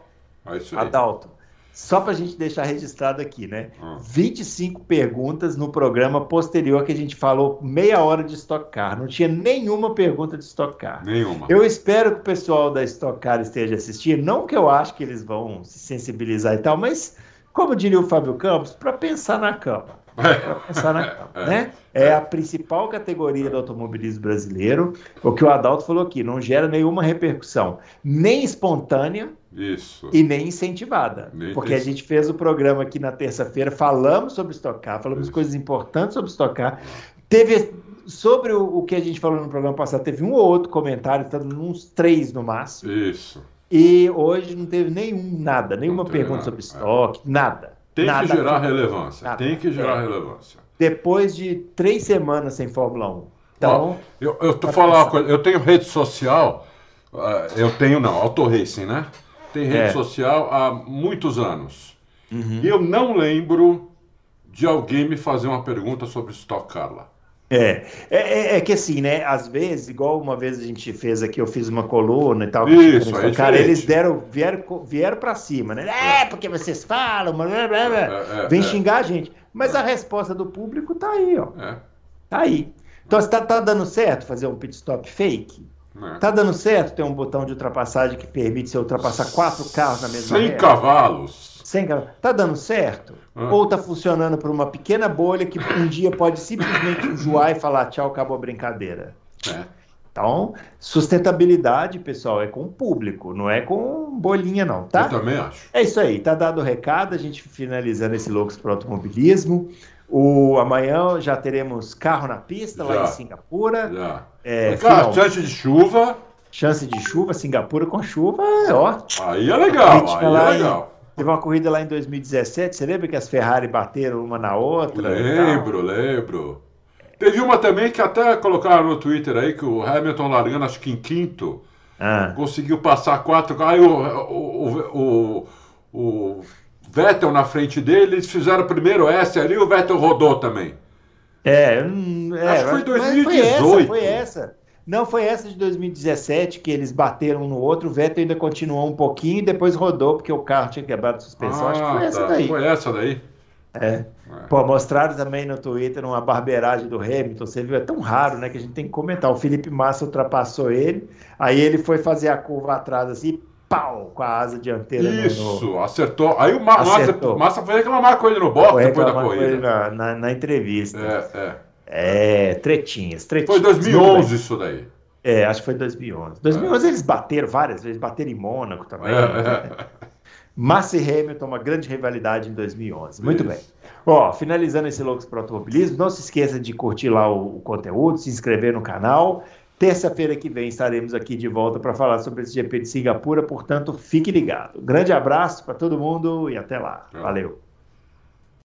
é Adalto, só para a gente deixar registrado aqui, né? Hum. 25 perguntas no programa posterior que a gente falou meia hora de Stock Car. Não tinha nenhuma pergunta de Stock Car. Nenhuma. Eu espero que o pessoal da Stock Car esteja assistindo. Não que eu acho que eles vão se sensibilizar e tal, mas, como diria o Fábio Campos, para pensar na cama. Pensar na cama, né? É a principal categoria do automobilismo brasileiro. O que o Adalto falou aqui, não gera nenhuma repercussão, nem espontânea, isso. E nem incentivada. Nem porque tem... a gente fez o programa aqui na terça-feira, falamos sobre estocar, falamos Isso. coisas importantes sobre estocar. Teve. Sobre o, o, que a gente falou no programa passado, teve um ou outro comentário, tá uns três no máximo. Isso. E hoje não teve nenhum, nada, nenhuma pergunta nada. sobre estoque, é. nada. Tem nada que gerar relevância. Nada. Tem que gerar é. relevância. Depois de três semanas sem Fórmula 1. Então. Ó, eu, eu tô falando uma coisa, eu tenho rede social, uh, eu tenho não, Auto Racing, né? tem rede é. social há muitos anos. Uhum. E eu não lembro de alguém me fazer uma pergunta sobre Stock Car lá. É. é, é, é, que assim, né? Às vezes, igual uma vez a gente fez aqui, eu fiz uma coluna e tal. Isso, é cara, eles deram, vieram, vieram para cima, né? É, porque vocês falam, blá, blá, blá. É, é, vem é. xingar a gente. Mas a resposta do público tá aí, ó. Tá aí. Então, você tá, dando certo fazer um pit stop fake? É. Tá dando certo ter um botão de ultrapassagem que permite você ultrapassar quatro carros na mesma Sem cavalos. Sem. Tá dando certo? Ah. Ou tá funcionando por uma pequena bolha que um dia pode simplesmente *coughs* enjoar e falar tchau, acabou a brincadeira? É. Então, sustentabilidade, pessoal, é com o público, não é com bolinha, não, tá? Eu também acho. É isso aí, tá dado o recado, a gente finalizando esse Loucos para Automobilismo. O, amanhã já teremos carro na pista já, lá em Singapura. Já. É, Cara, chance de chuva. Chance de chuva, Singapura com chuva, é ó. Aí é legal, aí é legal. Teve uma corrida lá em 2017, você lembra que as Ferrari bateram uma na outra? Lembro, lembro. Teve uma também que até colocaram no Twitter aí, que o Hamilton largando, acho que em quinto, ah. conseguiu passar quatro. Aí o, o, o, o Vettel na frente dele, eles fizeram primeiro S ali, o Vettel rodou também. É, é acho que foi 2018. Foi essa, foi essa. Não, foi essa de 2017 que eles bateram um no outro. O Vettel ainda continuou um pouquinho e depois rodou porque o carro tinha quebrado a suspensão. Ah, acho que foi essa tá. daí. Foi essa daí. É. é. Pô, mostraram também no Twitter uma barbeiragem do Hamilton. Você viu? É tão raro, né? Que a gente tem que comentar. O Felipe Massa ultrapassou ele. Aí ele foi fazer a curva atrás assim pau, com a asa dianteira. Isso, no... acertou. Aí o Ma acertou. Massa, Massa foi reclamar com ele no box depois da corrida. Na, na, na, entrevista. É, é. É, tretinhas, tretinhas. Foi 2011 isso daí. É, acho que foi 2011. 2011 é. eles bateram várias vezes, bateram em Mônaco também. É, né? Massa e Hamilton, uma grande rivalidade em 2011. Muito isso. bem. Ó, finalizando esse Loucos para Automobilismo, não se esqueça de curtir lá o, o conteúdo, se inscrever no canal Terça-feira que vem estaremos aqui de volta para falar sobre esse GP de Singapura, portanto, fique ligado. Grande abraço para todo mundo e até lá. Valeu.